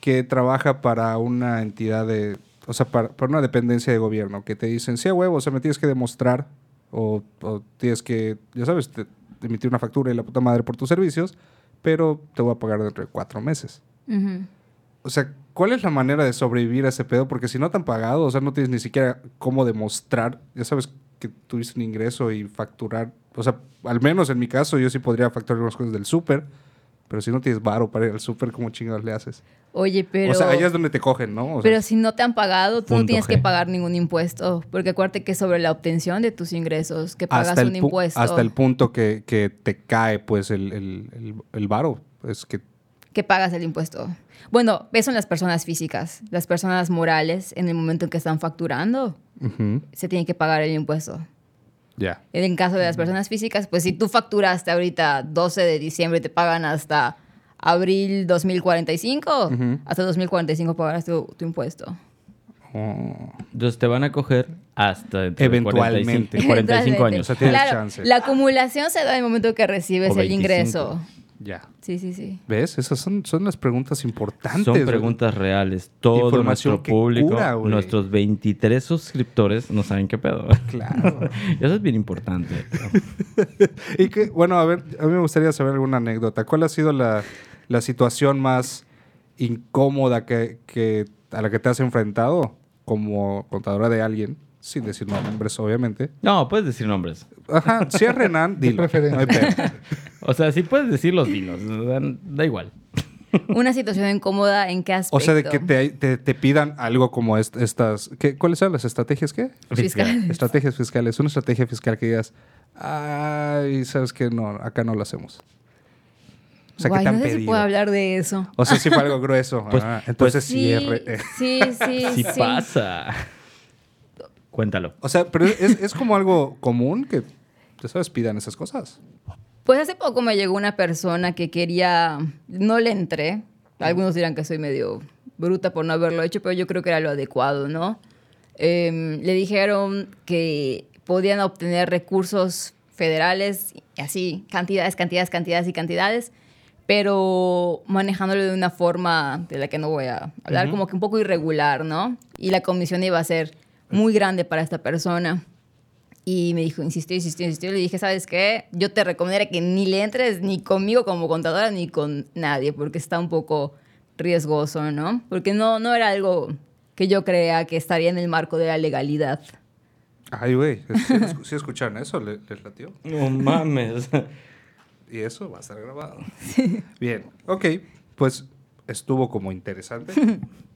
que trabaja para una entidad de... O sea, para, para una dependencia de gobierno, que te dicen, sí, huevo, o sea, me tienes que demostrar o, o tienes que, ya sabes, te- te emitir una factura y la puta madre por tus servicios, pero te voy a pagar dentro de cuatro meses. O sea, ¿cuál es la manera de sobrevivir a ese pedo? Porque si no te han pagado, o sea, no tienes ni siquiera cómo demostrar, ya sabes, que tuviste un ingreso y facturar. O sea, al menos en mi caso, yo sí podría facturar algunas cosas del súper, pero si no tienes varo para ir al súper, ¿cómo chingados le haces? Oye, pero... O sea, allá es donde te cogen, ¿no? O sea, Pero si no te han pagado, tú no tienes G. que pagar ningún impuesto. Porque acuérdate que es sobre la obtención de tus ingresos que pagas un pu- impuesto. hasta el punto que, que te cae, pues, el, el, el, el varo. Es que que pagas el impuesto. Bueno, eso en las personas físicas. Las personas morales, en el momento en que están facturando, se tiene que pagar el impuesto. Ya. En el caso de las personas físicas, pues si tú facturaste ahorita 12 de diciembre, te pagan hasta abril 2045, Ujú. hasta 2045 pagarás tu, tu impuesto. Oh. Entonces te van a coger hasta Eventualmente. 45, 45 años. O sea, Claro, chance. La acumulación se da en el momento que recibes O el 25. ingreso. Ya. Sí, sí, sí. ¿Ves? Esas son, son las preguntas importantes. Son güey. preguntas reales. Todo Información nuestro público, cura, nuestros 23 suscriptores no saben qué pedo. [laughs] Claro. [laughs] Eso es bien importante. [laughs] y que, bueno, a ver, a mí me gustaría saber alguna anécdota. ¿Cuál ha sido la, la situación más incómoda que, que- a la que te has enfrentado como contadora de alguien? Sin decir nombres, obviamente. No, puedes decir nombres. Ajá, si es Renan, dilo. No hay. O sea, si puedes decir los dinos, da, igual. Una situación incómoda en qué aspecto. O sea, de que te, te- te pidan algo como est- estas... ¿qué, ¿Cuáles son las estrategias? ¿Qué? Fiscales. Estrategias fiscales. Una estrategia fiscal que digas, ay, ¿sabes qué? No, acá no lo hacemos. O sea, Guay, que te han no sé si pedido. puedo hablar de eso. O sea, sí fue algo [laughs] grueso. Pues- Ah, entonces [laughs] Sí, sí, sí, sí, Si sí. pasa. Cuéntalo. O sea, pero es, es como algo común que, ya sabes, pidan esas cosas. Pues hace poco me llegó una persona que quería, no le entré, algunos dirán que soy medio bruta por no haberlo hecho, pero yo creo que era lo adecuado, ¿no? Em, le dijeron que podían obtener recursos federales, y así, cantidades, cantidades, cantidades y cantidades, pero manejándolo de una forma de la que no voy a hablar, como que un poco irregular, ¿no? Y la comisión iba a ser muy grande para esta persona. Y me dijo, insistió, insistió, insistió. Le dije, ¿sabes qué? Yo te recomendaría que ni le entres ni conmigo como contadora ni con nadie, porque está un poco riesgoso, ¿no? Porque no, no era algo que yo crea que estaría en el marco de la legalidad. Ay, güey. ¿Sí, sí escucharon eso? ¿Le- ¿Les latió? No mames. Y eso va a estar grabado. Bien. Ok. Pues estuvo como interesante.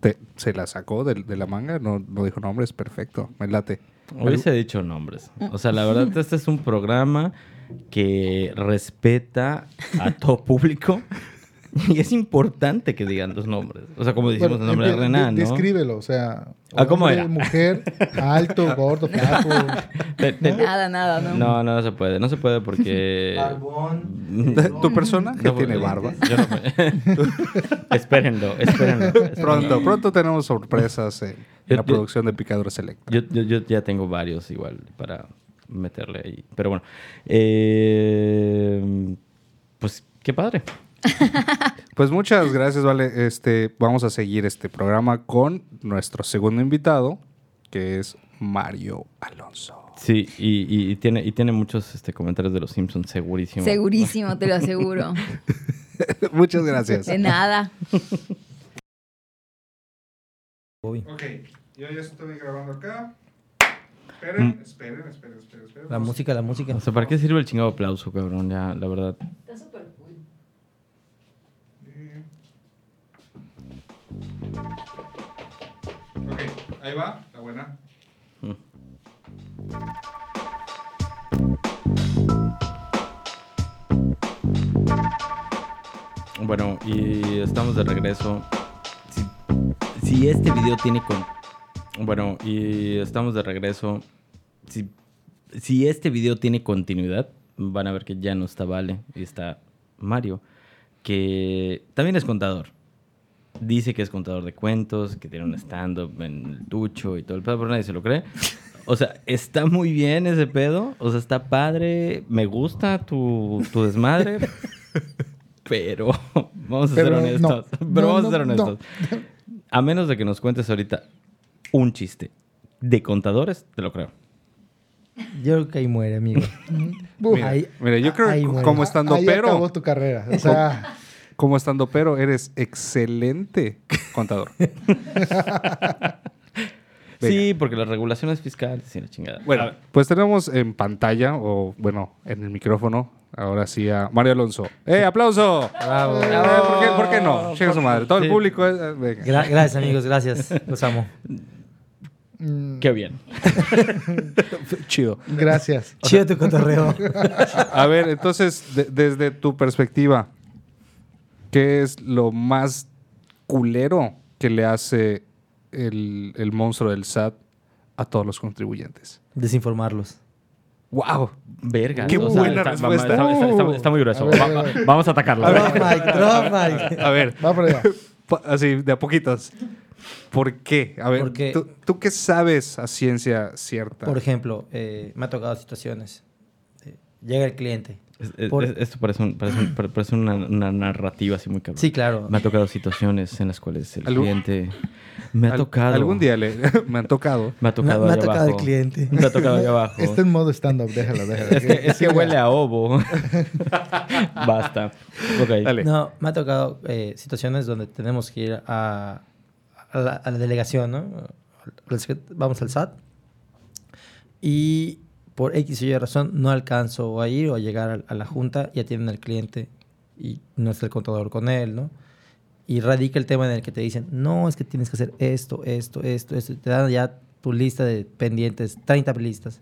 Te- [laughs] se la sacó de, de la manga. No, no dijo nombres. Perfecto. Me late. Hubiese dicho nombres. O sea, la verdad, este es un programa que respeta a todo público [laughs] [laughs] y es importante que digan los nombres. O sea, como decimos Bueno, el nombre de Renan, ¿no? Descríbelo, o sea. Ah, ¿cómo era? [laughs] Mujer, alto, gordo, flaco. Nada, nada, ¿no? No, no, se puede. No se puede porque... Barbón. [laughs] ¿Tu personaje No, tiene barba? Yo no espérenlo, espérenlo. Pronto, pronto tenemos sorpresas en, la yo- producción de Picadores Electra. Yo, yo, yo ya tengo varios igual para meterle ahí. Pero bueno. eh, pues qué padre. [laughs] Pues muchas gracias, Vale. Este, vamos a seguir este programa con nuestro segundo invitado, que es Mario Alonso. Sí, y, y- y tiene, y tiene muchos este, comentarios de los Simpsons, segurísimo. Segurísimo, te lo [laughs] aseguro. muchas gracias. De nada. Ok, yo ya estoy grabando acá. Mm. Esperen, esperen, esperen, esperen. esperen. La música, la música. O sea, ¿para qué sirve el chingado aplauso, cabrón? Ya, la verdad. Ok, ahí va, la buena. Bueno, y estamos de regreso. Si, si este video tiene con... Bueno, y estamos de regreso. Si, si este video tiene continuidad, van a ver que ya no está Vale y está Mario, que también es contador. Dice que es contador de cuentos, que tiene un stand-up en el tucho y todo el pedo, pero nadie se lo cree. O sea, está muy bien ese pedo. O sea, está padre. Me gusta tu, tu desmadre. pero vamos a ser Pero honestos. no. [laughs] Pero No, vamos no, a ser no. honestos. A menos de que nos cuentes ahorita un chiste de contadores, te lo creo. Yo creo que ahí muere, amigo. [laughs] Mira, Ahí- mira, yo creo ahí que muere. como estando ahí pero, acabó tu carrera. O sea, como estando pero, eres excelente contador. [laughs] Sí, porque las regulaciones fiscales y la chingada. Bueno, pues tenemos en pantalla, o bueno, en el micrófono, ahora sí a Mario Alonso. ¡Eh, aplauso! Bravo. Eh, ¿por, qué, por qué no? Chinga su madre. Todo el Sí. público. es- eh, venga. Gra- gracias, amigos, gracias. Los amo. mm, Qué bien. [laughs] Chido. gracias. Chido tu cotorreo. [laughs] A ver, entonces, de- desde tu perspectiva, ¿qué es lo más culero que le hace el, el monstruo del SAT a todos los contribuyentes? Desinformarlos. ¡Wow! Verga. Qué o sea, buena está, respuesta. Está, está- está- está muy grueso. A ver, Va- a ver. vamos a atacarlo. Drop mic, drop mic. [laughs] A ver, Va por allá. [laughs] así, de a poquitos. ¿Por qué? A ver, Porque- ¿tú, tú qué sabes a ciencia cierta? Por ejemplo, eh, me ha tocado situaciones. eh, llega el cliente. Es- es- Por- es- esto parece, un- parece, un- [clears throat] pare- parece una, una narrativa así muy cabrón. Sí, claro. Me ha tocado situaciones en las cuales el ¿Algún- cliente... Me ha Al- tocado. Algún día le, [laughs] me han tocado. Me ha Me, tocado me ha allá tocado el abajo. cliente. Me ha tocado allá abajo. Está en modo stand-up, déjalo, déjalo. Es que, es que huele a ovo. [laughs] Basta. Ok. Dale. No, me ha tocado eh, situaciones donde tenemos que ir a, a la, a la delegación, ¿no? Vamos al SAT y por X o Y razón no alcanzo a ir o a llegar a, la junta y atienden al cliente y no está el contador con él, ¿no? Y radica el tema en el que te dicen, no, es que tienes que hacer esto, esto, esto, esto. y Te dan ya tu lista de pendientes, 30 listas,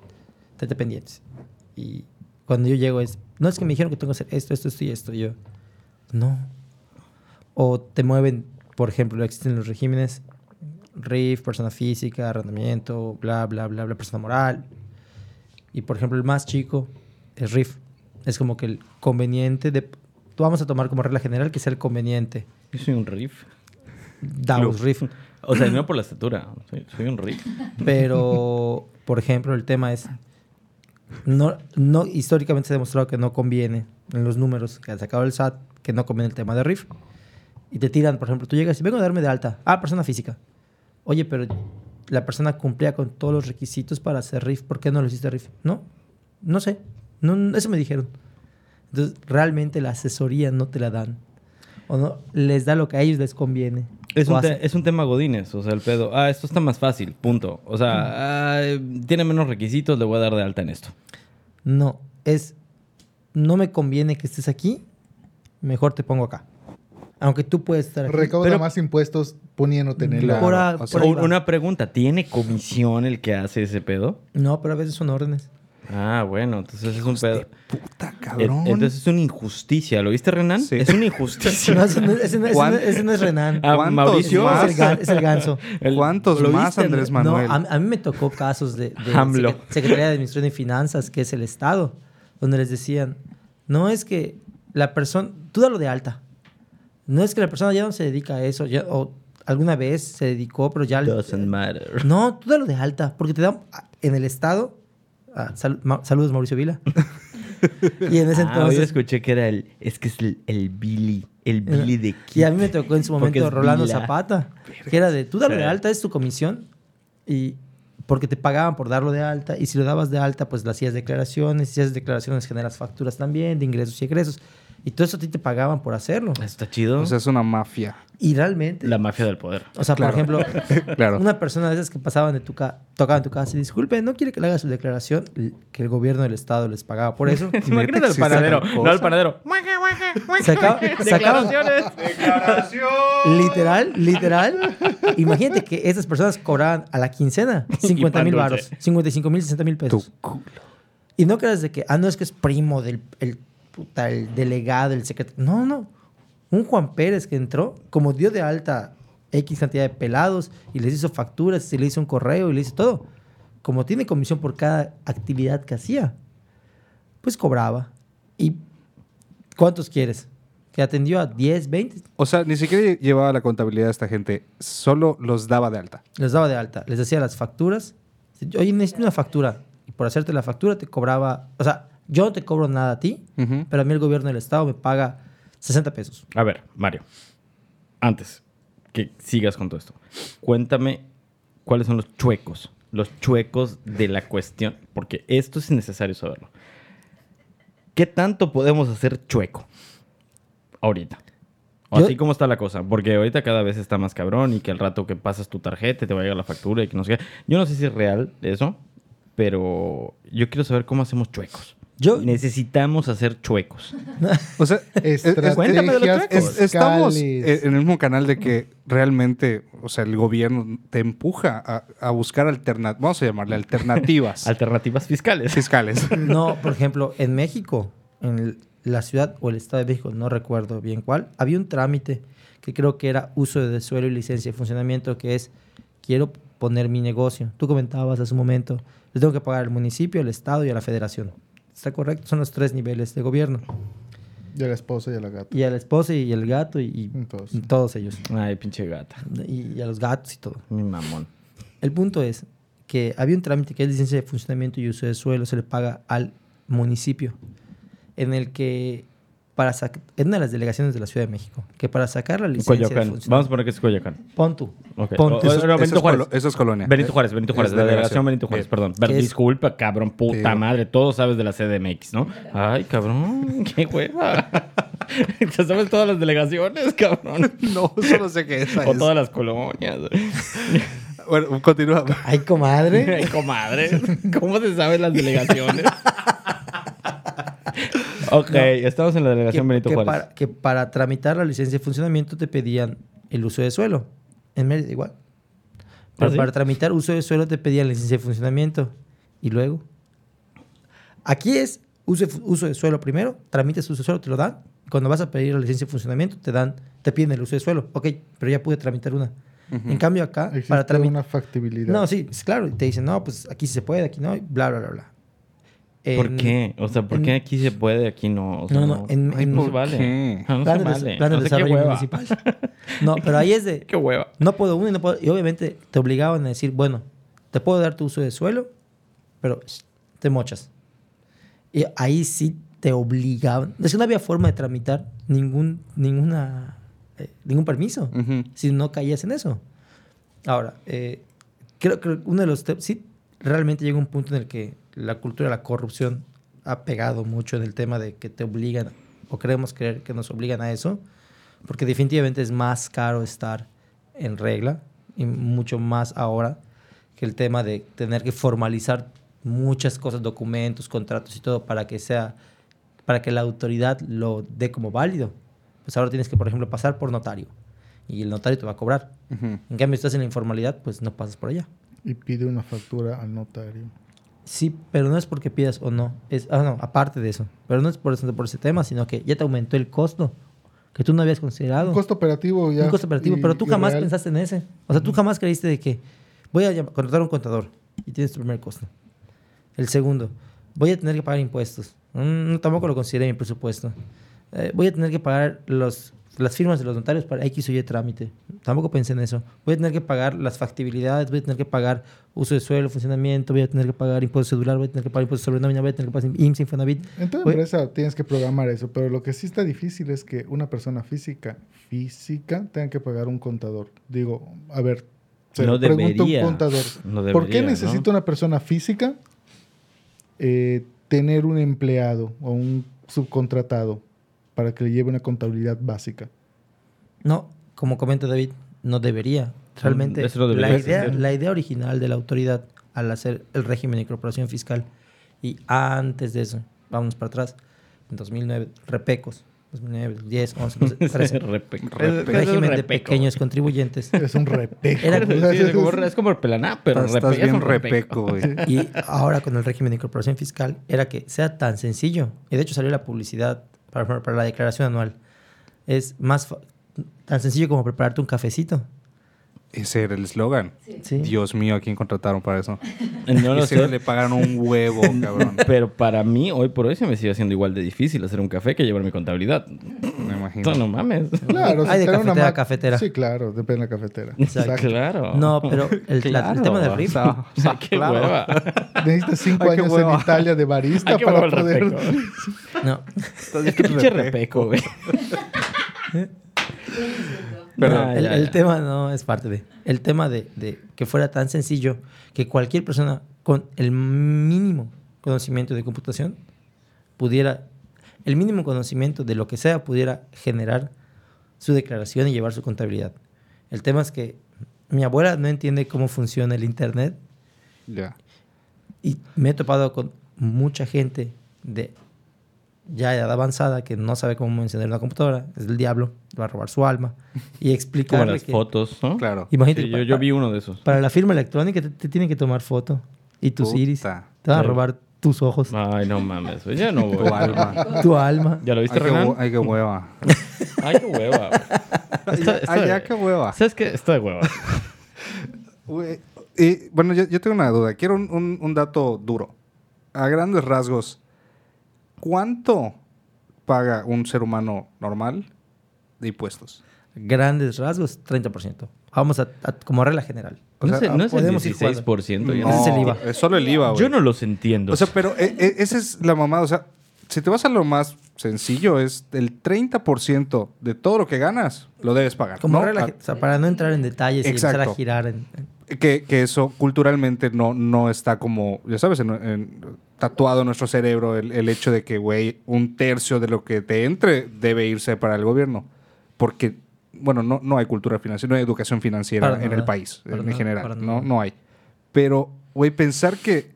30 pendientes. Y cuando yo llego es, no, es que me dijeron que tengo que hacer esto, esto, esto y esto. Y yo, no. O te mueven, por ejemplo, existen los regímenes RIF, persona física, arrendamiento, bla, bla, bla, bla, persona moral. Y por ejemplo, el más chico es RIF. Es como que el conveniente de... Vamos a tomar como regla general que sea el conveniente. Yo soy un riff. Davos RIF. O sea, no por la estatura. Soy, soy un riff. Pero, por ejemplo, el tema es... No, no, históricamente se ha demostrado que no conviene en los números que ha sacado el SAT, que no conviene el tema de RIF. Y te tiran, por ejemplo, tú llegas y vengo a darme de alta. Ah, persona física. Oye, pero la persona cumplía con todos los requisitos para hacer RIF. ¿Por qué no lo hiciste RIF? No, no sé. No, eso me dijeron. Entonces, realmente la asesoría no te la dan. O no, les da lo que a ellos les conviene. Es un, te- es un tema godines, o sea, el pedo. Ah, esto está más fácil, punto. O sea, ah, tiene menos requisitos, le voy a dar de alta en esto. No, es no me conviene que estés aquí, mejor te pongo acá. Aunque tú puedes estar aquí. Recauda Pero- más impuestos poniéndote en el Claro. Por a- o sea, una pregunta, ¿tiene comisión el que hace ese pedo? No, pero a veces son órdenes. Ah, bueno, entonces es un pedo. Puta, En- cabrón. Entonces es una injusticia, ¿lo viste, Renan? Sí. Es una [laughs] injusticia. No, ese no, ese no- ese no- ¿Cuán- ese no es Renan. ¿Cuántos Mauricio. más? Es el, gan- es el ganso. [laughs] ¿Cuántos ¿lo más, viste, Andrés? Manuel? No, a, a mí me tocó casos de, de AMLO. Secre- Secretaría de Administración y Finanzas, que es el Estado, donde les decían, no es que la persona, tú dalo de alta. No es que la persona ya no se dedica a eso, ya, o alguna vez se dedicó, pero ya... Doesn't matter. [laughs] No, tú dalo de alta, porque te dan en el Estado. ah, sal- ma- saludos, Mauricio Vila. [laughs] y en ese Ah, entonces. escuché que era el... Es que es el, el Billy. El Billy de Y a mí me tocó en su momento Rolando. Zapata, que era de tú dalo de alta, es tu comisión. Y porque te pagaban por darlo de alta. Y si lo dabas de alta, pues le hacías declaraciones. Si haces declaraciones, generas facturas también de ingresos y egresos. Y todo eso a ti te pagaban por hacerlo. Está chido. O sea, es una mafia. Y realmente. la mafia del poder. o sea, Claro. por ejemplo, [laughs] Claro. una persona de esas que pasaban de tu casa, tocaban tu casa y disculpe, no quiere que le haga su declaración, que el gobierno del estado les pagaba por eso. [laughs] Imagínate al panadero. No al panadero. Saca- sacaban, Declaraciones. Literal, literal. Imagínate que esas personas cobraban a la quincena [laughs] 50 mil baros, dulce. 55 mil, 60 mil Tu pesos. culo. Y no creas de que, ah, no, es que es primo del el, puta, el delegado, el secretario. No, no. Un Juan Pérez que entró, como dio de alta X cantidad de pelados y les hizo facturas, y le hizo un correo y le hizo todo. Como tiene comisión por cada actividad que hacía, pues cobraba. ¿Y cuántos quieres? que atendió a 10, 20, O sea, ni siquiera llevaba la contabilidad de esta gente, solo los daba de alta. les daba de alta, les hacía las facturas. Oye, necesito una factura. Y por hacerte la factura te cobraba, o sea, yo no te cobro nada a ti, pero a mí el gobierno del estado me paga 60 pesos. A ver, Mario, antes que sigas con todo esto, cuéntame cuáles son los chuecos, los chuecos de la cuestión, porque esto es necesario saberlo. ¿Qué tanto podemos hacer chueco ahorita? O Así como está la cosa, porque ahorita cada vez está más cabrón y que al rato que pasas tu tarjeta te va a llegar la factura y que no sé qué. Yo no sé si es real eso, pero yo quiero saber cómo hacemos chuecos. Yo- Necesitamos hacer chuecos. [laughs] O sea, Cuéntame de los Estrategias chuecos. es- estamos fiscales. en el mismo canal de que realmente, o sea, el gobierno te empuja a, a buscar alternativas, vamos a llamarle alternativas [laughs] Alternativas fiscales. fiscales. [laughs] No, por ejemplo, en México, en el- la ciudad o el estado de México, no recuerdo bien cuál, había un trámite que creo que era uso de suelo y licencia de funcionamiento, que es, quiero poner mi negocio. Tú comentabas hace un momento, le tengo que pagar al municipio, al estado y a la federación. ¿Está correcto? Son los tres niveles de gobierno. Y a la esposa y a la gata. Y a la esposa y el gato y, y Entonces. todos ellos. Ay, pinche gata. Y, y a los gatos y todo. Mi mamón. El punto es que había un trámite que es licencia de funcionamiento y uso de suelo, se le paga al municipio, en el que para sacar, en una de las delegaciones de la Ciudad de México, que para sacar la licencia de Coyoacán. funcionamiento... Vamos a poner que es Coyoacán. Pon tú. Ok. Pon O- tú. o- Eso, Benito es, Juárez. eso es colonia. Benito Juárez, Benito Es Juárez, la delegación Benito Juárez, perdón. Disculpa, cabrón, puta madre, todos sabes de la CDMX, ¿no? Ay, cabrón, [laughs] qué hueva. [laughs] ¿Te sabes todas las delegaciones, cabrón? [laughs] No, solo sé que esa O es. todas las colonias. Bueno, continúa. Ay, comadre. Ay, comadre, ¿cómo se saben las delegaciones? [laughs] ok, estamos en la que, delegación Benito que Juárez. para, que para tramitar la licencia de funcionamiento te pedían el uso de suelo. En Mérida igual. Pero ¿Ah, sí? para tramitar uso de suelo te pedían licencia de funcionamiento. Y luego. Aquí es uso uso de suelo primero, tramitas uso de suelo, te lo dan. Cuando vas a pedir la licencia de funcionamiento, te dan, te piden el uso de suelo. Ok, pero ya pude tramitar una. En cambio acá, Existe para tramitar... una factibilidad. No, sí, es claro. y Te dicen, no, pues aquí sí se puede, aquí no, y bla, bla, bla, bla. ¿Por En- qué? O sea, ¿por en- qué aquí se puede, aquí no? O sea, No, no, en- Ay, en- no se ¿por vale. qué? Ah, No, plan se de, vale. plan de No sé qué desarrollo hueva. municipal. No, pero ahí es de, [laughs] Qué hueva. no puedo uno y no puedo... Y obviamente te obligaban a decir, bueno, te puedo dar tu uso de suelo, pero te mochas. Y ahí sí te obligaban. Es que no había forma de tramitar ningún, ninguna, eh, ningún permiso Ujú. si no caías en eso. Ahora, eh, creo que uno de los sí, realmente llega un punto en el que la cultura de la corrupción ha pegado mucho en el tema de que te obligan, o queremos creer que nos obligan a eso, porque definitivamente es más caro estar en regla, y mucho más ahora que el tema de tener que formalizar muchas cosas, documentos, contratos y todo para que sea, para que la autoridad lo dé como válido. Pues ahora tienes que, por ejemplo, pasar por notario y el notario te va a cobrar. En cambio, estás en la informalidad, pues no pasas por allá. Y pide una factura al notario. Sí, pero no es porque pidas o no. Es, ah, no, aparte de eso. Pero no es por, eso, por ese tema, sino que ya te aumentó el costo que tú no habías considerado. Un costo operativo ya. Un costo operativo, y- pero tú jamás real. pensaste en ese. O sea, tú jamás creíste de que voy a contratar a un contador y tienes tu primer costo. El segundo, voy a tener que pagar impuestos. Mm, no, tampoco lo consideré en mi presupuesto. Eh, voy a tener que pagar los, las firmas de los notarios para X o Y trámite. Tampoco pensé en eso. Voy a tener que pagar las factibilidades, voy a tener que pagar uso de suelo, funcionamiento, voy a tener que pagar impuesto celular, voy a tener que pagar impuesto sobre nómina, voy a tener que pagar IMSS, Infonavit. En toda Voy- empresa tienes que programar eso, pero lo que sí está difícil es que una persona física, física, tenga que pagar un contador. Digo, a ver, se No pregunto un debería. contador. No ¿Por qué necesita una persona física eh, tener un empleado o un subcontratado para que le lleve una contabilidad básica? No, como comenta David, no debería. Realmente, no debería la, idea, la idea original de la autoridad al hacer el régimen de incorporación fiscal y antes de eso, vámonos para atrás, en 2009, repecos, 2009, 2010, 11, 12, 13, Repe- el repe- régimen de repeco. pequeños contribuyentes. Es un repeco. Era- [laughs] Sí, es, como, es como el pelaná, pero Estás repe- es bien un repeco, güey. Y ahora con el régimen de incorporación fiscal era que sea tan sencillo. Y de hecho salió la publicidad para, para la declaración anual. Es más tan sencillo como prepararte un cafecito. Ese era el eslogan. Sí. Dios mío, ¿a quién contrataron para eso? [laughs] No [laughs] lo sé. le pagaron un huevo, [laughs] cabrón. Pero para mí, hoy por hoy, se me sigue haciendo igual de difícil hacer un café que llevar mi contabilidad. Me imagino. No, no mames. Claro, Hay de te da una cafetera a cafetera. Sí, claro, depende de la cafetera. Exacto. Claro. No, pero el, la- el Claro. tema del riff. O sea, sea, Qué claro. hueva. Necesitas cinco Ay, años hueva. en Italia de barista Ay, para poder. repeco. No. Es que pinche repeco, güey. Perdón. Ah, el, ya, el tema no es parte de. El tema de, de que fuera tan sencillo que cualquier persona con el mínimo conocimiento de computación pudiera, el mínimo conocimiento de lo que sea, pudiera generar su declaración y llevar su contabilidad. El tema es que mi abuela no entiende cómo funciona el Internet Ya. y me he topado con mucha gente de ya edad avanzada que no sabe cómo encender una computadora, es el diablo, va a robar su alma y [laughs] Como explicarle las que fotos, ¿no? Claro. imagínate Sí, yo, yo vi uno de esos. para la firma electrónica te, te tienen que tomar foto y tus Puta. iris te van a robar tus ojos, Ay, no mames. Ya no voy. Tu alma. tu alma. ¿Ya lo Ay, viste, qué, Renan? ay, qué hueva. [laughs] Ay, qué hueva. güey. Esto- esto Ay, de- ya, qué hueva. ¿Sabes qué? Esto de hueva. Y bueno, yo, yo tengo una duda. Quiero un, un- un dato duro. A grandes rasgos, ¿cuánto paga un ser humano normal de impuestos? Grandes rasgos, 30%. Vamos a, a- como regla general. O no sea, no es el podemos ir 16%. ya No. Ese es el IVA. es solo el IVA, güey. Yo no los entiendo. O sea, pero eh, eh, esa es la mamada. O sea, si te vas a lo más sencillo, es el 30% de todo lo que ganas, lo debes pagar. Como ¿no? regla, Ah, o sea, para no entrar en detalles y empezar a girar. en- en- que, que eso culturalmente no, no está como, ya sabes, en- en- tatuado en nuestro cerebro el, el hecho de que, güey, un tercio de lo que te entre debe irse para el gobierno. Porque, bueno, no, no hay cultura financiera, no hay educación financiera Para en el nada. país, Para en nada, general. No, no hay. Pero, güey, pensar que,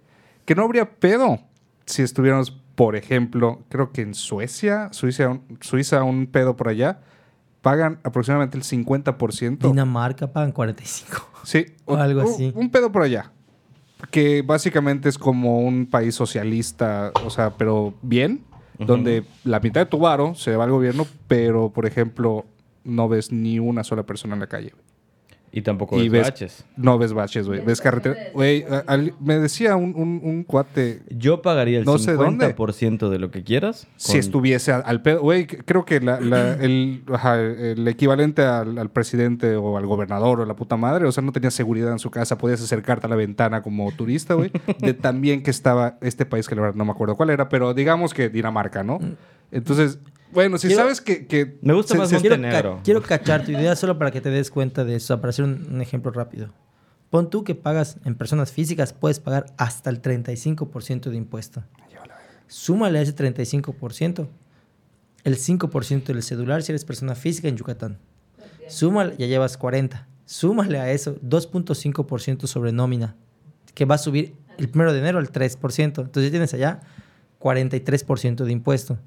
que no habría pedo si estuviéramos, por ejemplo, creo que en Suecia, Suiza, un- Suiza, un pedo por allá, pagan aproximadamente el 50%. Dinamarca pagan 45. Sí, O algo un- así. Un pedo por allá. Que básicamente es como un país socialista, o sea, pero bien, donde la mitad de tu varo se va al gobierno, pero, por ejemplo, no ves ni una sola persona en la calle. Y tampoco y ves ves- baches. No ves baches, güey. Ves carretera. Güey, me decía un, un- un cuate, Yo pagaría el No sé dónde. 50% de lo que quieras. si estuviese al, al pedo, güey, creo que la- la- [clears throat] el, ajá, el equivalente al, al presidente o al gobernador o la puta madre, o sea, no tenía seguridad en su casa, podías acercarte a la ventana como turista, güey, [laughs] de tan bien que estaba este país que la verdad no me acuerdo cuál era, pero digamos que Dinamarca, ¿no? Entonces, bueno, si Quiero- sabes que... que Me gusta más quiero, Montenegro. ca- quiero cachar tu idea solo para que te des cuenta de eso, para hacer un, un ejemplo rápido. Pon tú que pagas en personas físicas, puedes pagar hasta el 35% de impuesto. Súmale a ese 35% el 5% del celular si eres persona física en Yucatán. Súmale, ya llevas 40. Súmale a eso 2.5% sobre nómina, que va a subir el primero de enero al 3%. Entonces ya tienes allá 43% de impuesto.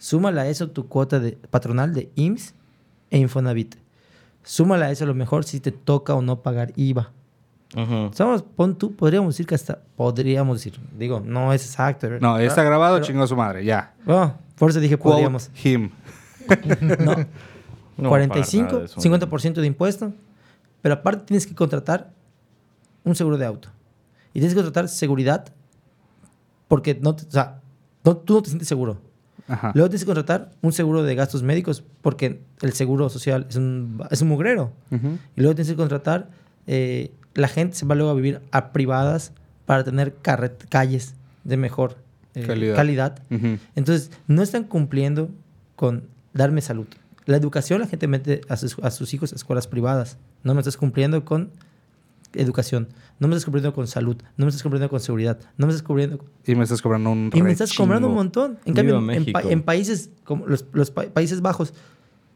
Súmale a eso tu cuota de, patronal de IMSS e Infonavit. Súmale a eso a lo mejor si te toca o no pagar IVA. Ujú. Somos, pon tú, podríamos decir que hasta, podríamos decir, digo, no es exacto. No, está grabado, pero- chingó a su madre, ya. Oh, por eso dije Quote podríamos. him. [laughs] No, No 45, pagar nada de eso. 50% de impuesto, pero aparte tienes que contratar un seguro de auto. Y tienes que contratar seguridad porque no, te- o sea, no- tú no te sientes seguro. Ajá. Luego tienes que contratar un seguro de gastos médicos porque el seguro social es un, es un mugrero. Y luego tienes que contratar, eh, la gente se va luego a vivir a privadas para tener calles de mejor eh, Calidad. calidad. Entonces, no están cumpliendo con darme salud. La educación, la gente mete a sus, a sus hijos a escuelas privadas. No me estás cumpliendo con educación. No me estás cumpliendo con salud. No me estás cumpliendo con seguridad. No me estás cumpliendo. Y me estás cobrando un Y me estás cobrando un montón. En cambio, en, pa- países como los, los pa- Países Bajos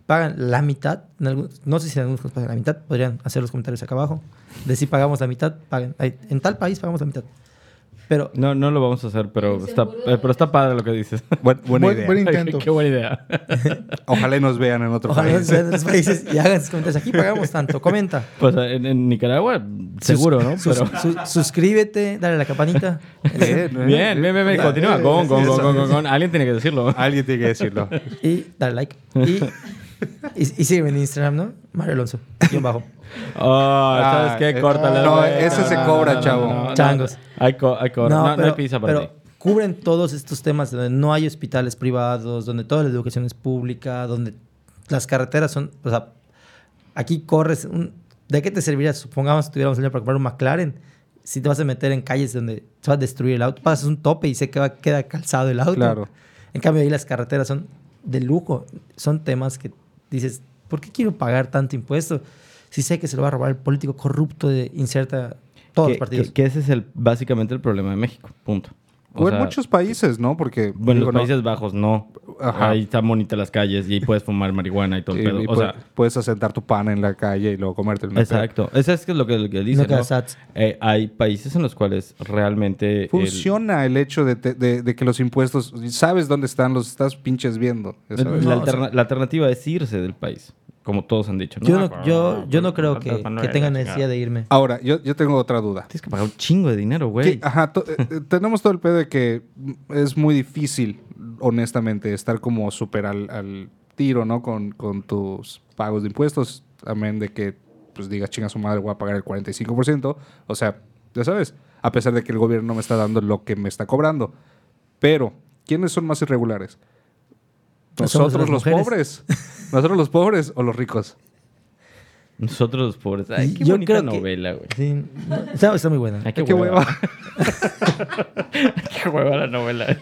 pagan la mitad. en algunos- no sé si en algunos pagan la mitad. Podrían hacer los comentarios acá abajo. De si pagamos la mitad, paguen. Ay, En tal país pagamos la mitad. Pero No, no lo vamos a hacer, pero está, eh, pero está padre lo que dices. [laughs] Buen- buena Buen- idea. buen intento. Qué buena idea. [laughs] Ojalá y nos vean en otro ojalá país. países y hagan sus comentarios. Aquí pagamos tanto. Comenta. [laughs] Pues en, en Nicaragua, seguro, ¿no? Sus- Pero... su- suscríbete, dale a la campanita. Bien, ¿eh? Bien, bien, bien, bien. Continúa. Con, con, con, con, con. Alguien tiene que decirlo. Alguien tiene que decirlo. y dale like. Y [laughs] Y, y sígueme en Instagram, ¿no? Mario Alonso. Guión bajo. Oh, [laughs] ¿sabes Ah, qué? eh, Córtale. no, ese se cobra, chavo. Changos. Hay, co- hay cobra. No, no hay pizza para pero ti. cubren todos estos temas donde no hay hospitales privados, donde toda la educación es pública, donde las carreteras son, o sea, aquí corres, un- ¿de qué te serviría? Supongamos que tuviéramos dinero para comprar un McLaren, si te vas a meter en calles donde se va a destruir el auto, pasas un tope y se queda, queda calzado el auto. Claro. En cambio ahí las carreteras son de lujo, son temas que dices, ¿por qué quiero pagar tanto impuesto? Si sé que se lo va a robar el político corrupto de inserta todos que, los partidos. que- que ese es el, básicamente el problema de México. Punto. O, en sea, muchos países, ¿no? Porque. Bueno, en los no, Países Bajos no. Ajá. Ahí están bonitas las calles y ahí puedes fumar marihuana y todo el y- pedo. y o sea, puedes asentar tu pan en la calle y luego comerte el exacto. Eso es que es lo que, lo que dice, No. Eh, hay países en los cuales realmente... Funciona el, hecho de, te- de- de que los impuestos, sabes dónde están, los estás pinches viendo. o la alternativa es irse del país, como todos han dicho. Yo no, yo, yo no creo que, que tenga necesidad de irme. Ahora, yo, yo tengo otra duda. Tienes que pagar un chingo de dinero, güey. Que- ajá, to- eh, eh, tenemos todo el pedo de que es muy difícil, honestamente, estar como súper al, al tiro, ¿no? Con, con tus pagos de impuestos, amén de que pues digas, chinga su madre, voy a pagar el 45%. O sea, ya sabes, a pesar de que el gobierno no me está dando lo que me está cobrando. Pero, ¿quiénes son más irregulares? No somos ¿Nosotros las los mujeres. pobres? [laughs] ¿Nosotros los pobres o los ricos? Nosotros los pobres. Ay, qué Yo bonita creo que- novela, güey. Sí, no, está, está muy buena. Ay, qué, Qué hueva. hueva. [laughs] qué hueva la novela.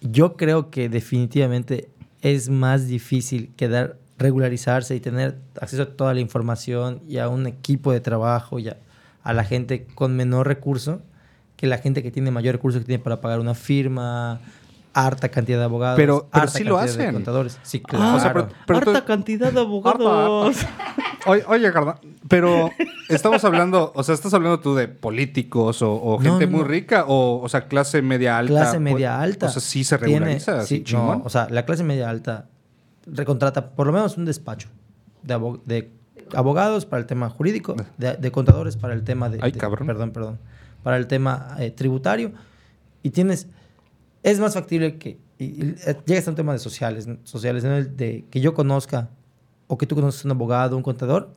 Yo creo que definitivamente es más difícil quedar regularizarse y tener acceso a toda la información y a un equipo de trabajo y a, a la gente con menor recurso que la gente que tiene mayor recurso que tiene para pagar una firma, harta cantidad de abogados, Pero- pero harta sí lo cantidad de hacen. contadores. Sí, Ah, claro. o sea, pero- pero tú- harta cantidad de abogados. [laughs] Oye, oye, Garda, pero estamos hablando, o sea, ¿estás hablando tú de políticos o, gente no, muy no. rica o, o sea, clase media alta? clase O- media alta. O sea, sí se Tiene- regulariza, sí, sí, chingón. no, o sea, la clase media alta recontrata por lo menos un despacho de, abo- de abogados para el tema jurídico, de, de contadores para el tema de, Ay, de- cabrón. perdón, perdón, para el tema eh, tributario y tienes es más factible que y, y, eh, llegas a un tema de sociales, ¿no? sociales en el de que yo conozca o que tú conozcas un abogado, un contador,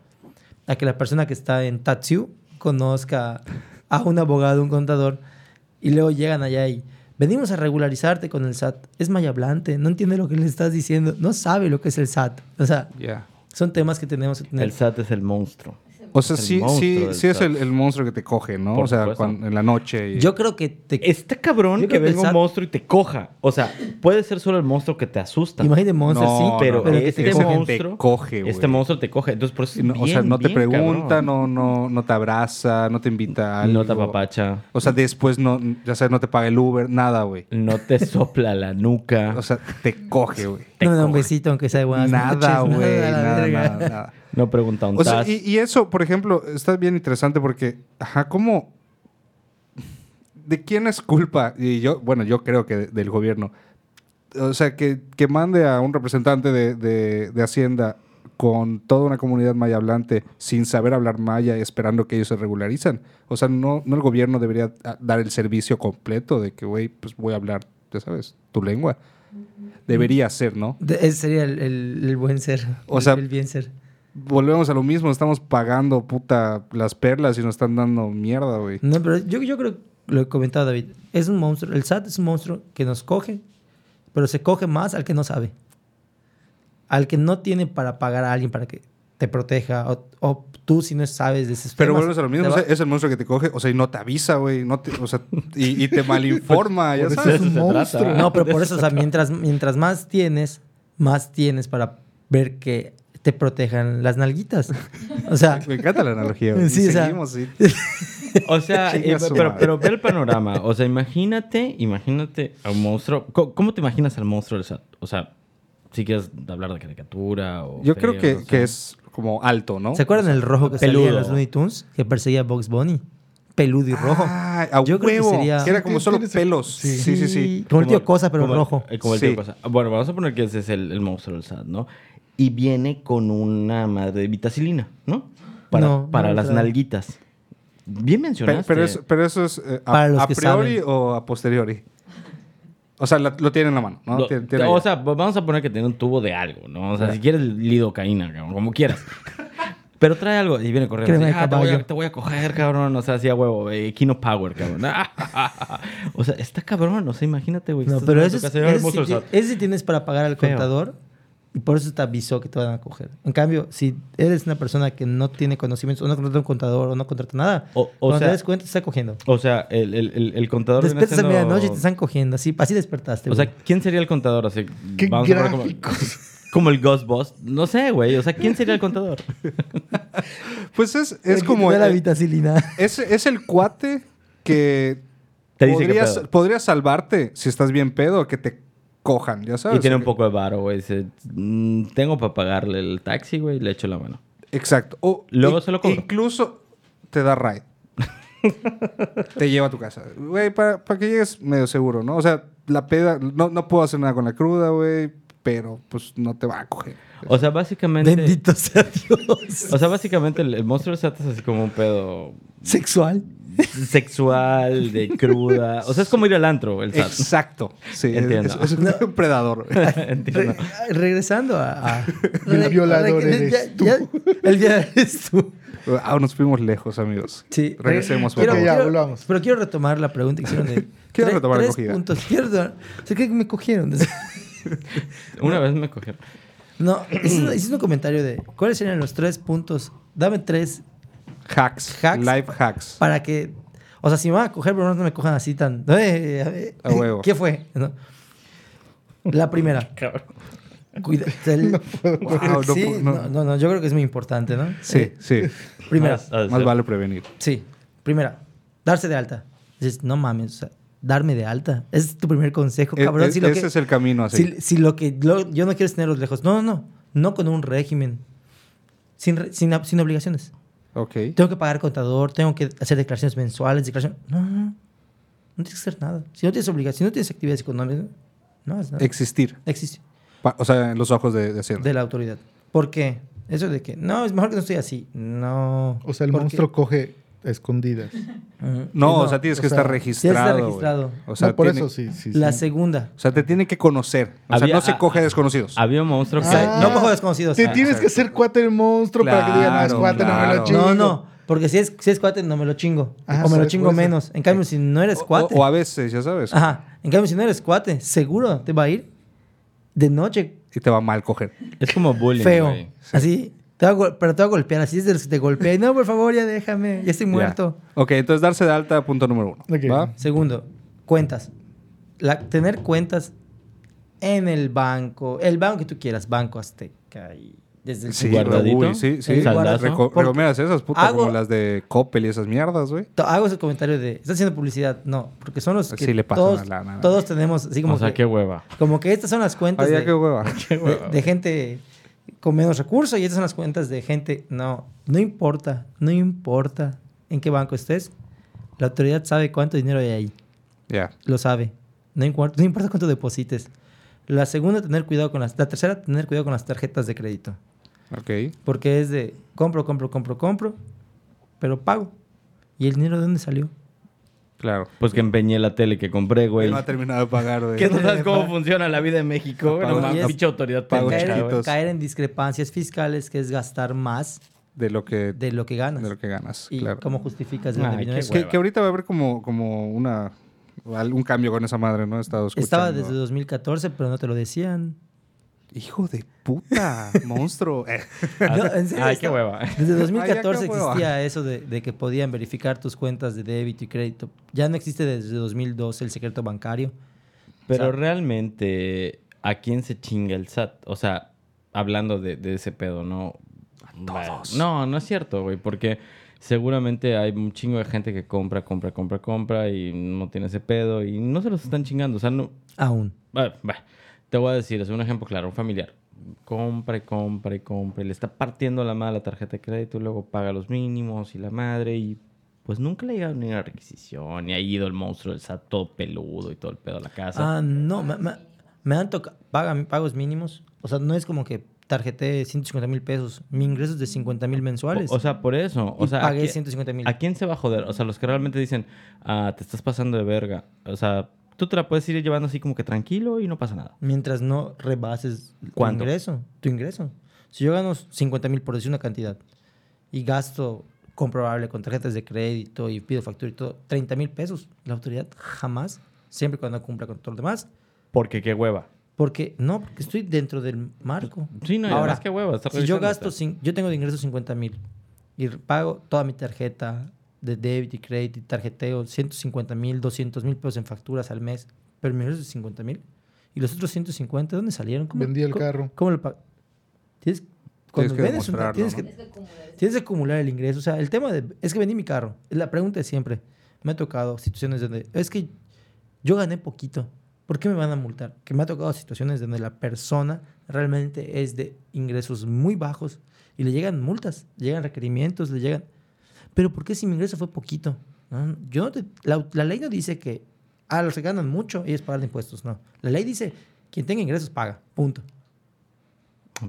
a que la persona que está en Tatsu conozca a un abogado, un contador, y luego llegan allá y venimos a regularizarte con el SAT. Es mayablante, no entiende lo que le estás diciendo, no sabe lo que es el SAT. O sea, Ya. son temas que tenemos que tener. El SAT es el monstruo. O sea, sí, monstruo sí, sí es el, el monstruo que te coge, ¿no? Por o sea, cuando- en la noche. y- Yo creo que te... Está cabrón que venga un monstruo y te coja. O sea, puede ser solo el monstruo que te asusta. Imagínate Monster, No, sí, pero, este que te monstruo, coge, güey. este monstruo te coge. Entonces, por eso es No, o sea, bien, no te pregunta, cabrón. no, no, no te abraza, no te invita a algo. No te apapacha. O sea, después no, ya sabes, no te paga el Uber, nada, güey. No te sopla la nuca. O sea, te coge, güey. No da un besito aunque sea de buenas Nada, noches, güey. Nada, nada, nada. No pregunta un O sea, y, y eso, por ejemplo, está bien interesante porque, ajá, ¿cómo? ¿De quién es culpa? Y yo, bueno, yo creo que de- del gobierno. O sea, que, que mande a un representante de, de- de Hacienda con toda una comunidad maya hablante sin saber hablar maya y esperando que ellos se regularizan. O sea, no, no el gobierno debería dar el servicio completo de que, güey, pues voy a hablar, ya sabes, tu lengua. Debería ser, ¿no? De- ese sería el, el- el buen ser. O el- sea, el bien ser. Volvemos a lo mismo, estamos pagando puta las perlas y nos están dando mierda, güey. No, pero yo, yo creo, lo he comentado David, es un monstruo. El SAT es un monstruo que nos coge, pero se coge más al que no sabe. Al que no tiene para pagar a alguien para que te proteja, o, o tú si no sabes de esos Pero volvemos a lo mismo, o sea, es el monstruo que te coge, o sea, y no te avisa, güey, no te- o sea, y, y te [laughs] malinforma, ya sabes. es un trata. monstruo. No, pero por eso, o sea, [laughs] mientras, mientras más tienes, más tienes para ver que te protejan las nalguitas. O sea, [laughs] Me encanta la analogía. [laughs] Sí, o sea- seguimos, sí. O sea, [laughs] eh, pero, pero ve el panorama. O sea, imagínate, imagínate a un monstruo. ¿Cómo, cómo te imaginas al monstruo del SAT? O sea, si quieres hablar de caricatura o. Yo creo feo, que, no sé. que es como alto, ¿no? ¿se acuerdan el rojo que salía peludo. en los Looney Tunes? Que perseguía a Bugs Bunny. Peludo y rojo. Ah, a Yo creo que huevo. sería- Que era como solo pelos. sí. Sí, sí, sí. Como el tío Cosa, pero como- rojo. eh, como el Sí. tío Cosa. Bueno, vamos a poner que ese es el, el monstruo del SAT, ¿no? Y viene con una madre de vitacilina, ¿no? Para, No, para no, las nalguitas. Bien mencionaste. Pero, eso, pero eso es eh, a, Para los a que priori saben. o a posteriori. O sea, la- lo tiene en la mano, ¿no? Lo- Tiene- tiene o allá. sea, vamos a poner que tiene un tubo de algo, ¿no? O sea, si quieres lidocaína, cabrón, como quieras. [laughs] Pero trae algo y viene corriendo. Así, "Ah, te, voy a, caballo". te voy a coger, cabrón. O sea, así a huevo, eh, Kino Power, cabrón. [laughs] o sea, está cabrón. O sea, imagínate, güey. No, pero en eso tu es, casa y, "Ay, ese, monstruo sí, SAT". ti- ese sí tienes para pagar al Feo. contador y por eso te avisó que te van a coger. En cambio, si eres una persona que no tiene conocimientos o no contrata un contador o no contrata nada, O- o cuando sea- te das cuenta te está cogiendo. O sea, el, el, el, el contador. Despiertas a medianoche y te están cogiendo. Así, así despertaste. O güey. sea, ¿quién sería el contador? Así, Qué vamos a poner como, gráficos. [laughs] como el Ghost Boss. No sé, güey. O sea, ¿quién sería el contador? [laughs] Pues es, es que como... la vitacilina. es, es el cuate que Te dice qué podría, pedo. podría salvarte si estás bien pedo, que te cojan, ya sabes. Y tiene un poco de varo, güey. Dice, "Mm, tengo para pagarle el taxi, güey. Le echo la mano. Exacto. O Luego se lo cobro. Incluso te da ride. [laughs] te lleva a tu casa. Güey, para, para que llegues medio seguro, ¿no? O sea, la peda, no, no puedo hacer nada con la cruda, güey, pero pues no te va a coger. O sea, básicamente... Bendito sea Dios. O sea, básicamente el, el monstruo de SAT es así como un pedo Sexual. sexual, de cruda. O sea, es como ir al antro, el SAT. Exacto. Sí, es- Entiendo. Es, es un predador. [laughs] Entiendo. Re- regresando a... a- El violador re- eres ya- ya- el violador eres tú. Ah, nos fuimos lejos, amigos. Sí. Regresemos, Quiero- ya, quiero- volvamos. Pero quiero retomar la pregunta que hicieron de... [laughs] Quiero retomar la tres cogida. puntos. Quiero retomar- ¿Se cree que me cogieron? [laughs] [laughs] Una vez me cogieron. No, hiciste, hiciste un comentario de... ¿Cuáles serían los tres puntos? Dame tres Hacks. Hacks. Life hacks. para que... O sea, si me van a coger, pero no me cojan así tan... [laughs] Eh, eh, A huevo. ¿Qué fue? No. La primera. [laughs] Cuida, el- Wow, no sí, no. no, no, no, yo creo que es muy importante, ¿no? Sí, Eh, sí. primera. Más- ah, Más sí. vale prevenir. Sí. Primera, darse de alta. Dices, no mames, o sea, darme de alta. Ese es tu primer consejo, E- cabrón. e- si lo ese que, es el camino así. si, si lo que lo- yo no quiero es tenerlos lejos. No, no, no. No con un régimen. Sin, sin, sin obligaciones. Ok. Tengo que pagar contador, tengo que hacer declaraciones mensuales, declaraciones. No, no, no. No tienes que hacer nada. Si no tienes obligaciones, si no tienes actividades económicas, no es nada. Existir. Existe. Pa- o sea, en los ojos de, de Hacienda. De la autoridad. ¿Por qué? Eso de que, no, es mejor que no estoy así. No. O sea, el monstruo coge escondidas. No, Sí, o sea, tienes o que sea, estar registrado. güey. registrado. O sea, no, por tiene- eso sí, sí. La sí. segunda. O sea, te tiene que conocer. O sea, no se ah, coge a desconocidos. Había un monstruo que... Ah. no bajo desconocidos. Te Ah, tienes que hacer cuate el monstruo para que digan, no, es Claro, cuate, no me lo chingo. No, no. Porque si es, si es cuate, no me lo chingo. Ah, o me lo chingo menos. En cambio, si no eres cuate. O, o a veces, ya sabes. Ajá. En cambio, si no eres cuate, seguro te va a ir de noche Y te va mal coger. Es como bullying, feo. Así. Te va a pero te va a golpear. Así es de los que te golpea. Y, No, por favor, ya déjame. Ya estoy Ya. muerto. Ok, entonces darse de alta, punto número uno. Ok. ¿Va? Segundo, cuentas. La- tener cuentas en el banco. El banco que tú quieras. Banco Azteca. Y desde el Sí, Guardadito. uy, sí, sí. Recomiendas esas putas hago- como las de Coppel y esas mierdas, güey. Hago ese comentario de, ¿estás haciendo publicidad? No, porque son los que Sí le pasan todos, a la nada. todos tenemos, así como, O sea, que, qué hueva. como que estas son las cuentas Ay, ya de, qué hueva. de- [laughs] de gente con menos recursos y estas son las cuentas de gente, no, no importa, no importa en qué banco estés, la autoridad sabe cuánto dinero hay ahí, Ya. lo sabe, no importa, no importa cuánto deposites. La segunda, tener cuidado con las, la tercera, tener cuidado con las tarjetas de crédito, Ok. porque es de compro, compro, compro, compro, pero pago. ¿Y el dinero de dónde salió? Claro. Pues que empeñé la tele que compré, güey. No ha terminado de pagar, güey. [laughs] ¿Qué no sabes cómo [laughs] funciona la vida en México? Pago- No y es- pinche autoridad caer, güey. chiquitos. caer en discrepancias fiscales, que es gastar más De lo que, de lo que ganas. de lo que ganas, ¿Y claro. cómo justificas vino qué eso? Que, que ahorita va a haber como, como una algún cambio con esa madre, ¿no? He estado escuchando. Estaba desde 2014, pero no te lo decían. Hijo de puta, [laughs] monstruo. No, en [laughs] serio, Ay, qué hueva. Desde Ay, 2014 ya, qué hueva. existía eso de, de que podían verificar tus cuentas de débito y crédito. Ya no existe desde 2012 el secreto bancario. Pero O sea- realmente, ¿a quién se chinga el SAT? O sea, hablando de, de ese pedo, ¿no? todos. No, no es cierto, güey, porque seguramente hay un chingo de gente que compra, compra, compra, compra y no tiene ese pedo y no se los están chingando. O sea, no... Aún. Va, va. Te voy a decir, es un ejemplo claro, un familiar. Y compra y le está partiendo la madre la tarjeta de crédito y luego paga los mínimos y la madre y pues nunca le ha llegado ni una requisición ni ha ido el monstruo del SAT todo peludo y todo el pedo a la casa. Ah, no, me, me- me han tocado pagos mínimos. O sea, no es como que tarjeté 150 mil pesos. Mi ingreso es de 50 mil mensuales. O, o sea, por eso. O y sea, ¿a pagué quién- 150 mil. ¿A quién se va a joder? O sea, los que realmente dicen, ah, te estás pasando de verga. O sea, tú te la puedes ir llevando así como que tranquilo y no pasa nada. Mientras no rebases tu ¿Cuánto? ingreso. Tu ingreso. Si yo gano 50 mil por decir una cantidad y gasto comprobable con tarjetas de crédito y pido factura y todo, 30 mil pesos, la autoridad jamás, siempre cuando cumpla con todo lo demás, Porque qué hueva. porque no, porque estoy dentro del marco. Sí, no, y Ahora, qué hueva. Si yo gasto, yo tengo de ingreso 50 mil y pago toda mi tarjeta de débito y crédito y tarjeteo 150 mil, 200 mil pesos en facturas al mes, pero ingreso es 50 mil. ¿Y los otros 150 dónde salieron? ¿Cómo- Vendí el cómo- carro. ¿Cómo lo? Tienes, cuando que vendes tienes, ¿no? que, tienes que acumular el ingreso. O sea, el tema de... Es que vendí mi carro. La pregunta es siempre. Me ha tocado situaciones donde... Es que yo gané poquito. ¿Por qué me van a multar? Que me ha tocado situaciones donde la persona realmente es de ingresos muy bajos y le llegan multas, le llegan requerimientos, le llegan... Pero ¿por qué si mi ingreso fue poquito? No, yo no te- la, la ley no dice que a los que ganan mucho ellos pagan impuestos. No. La ley dice quien tenga ingresos paga. Punto.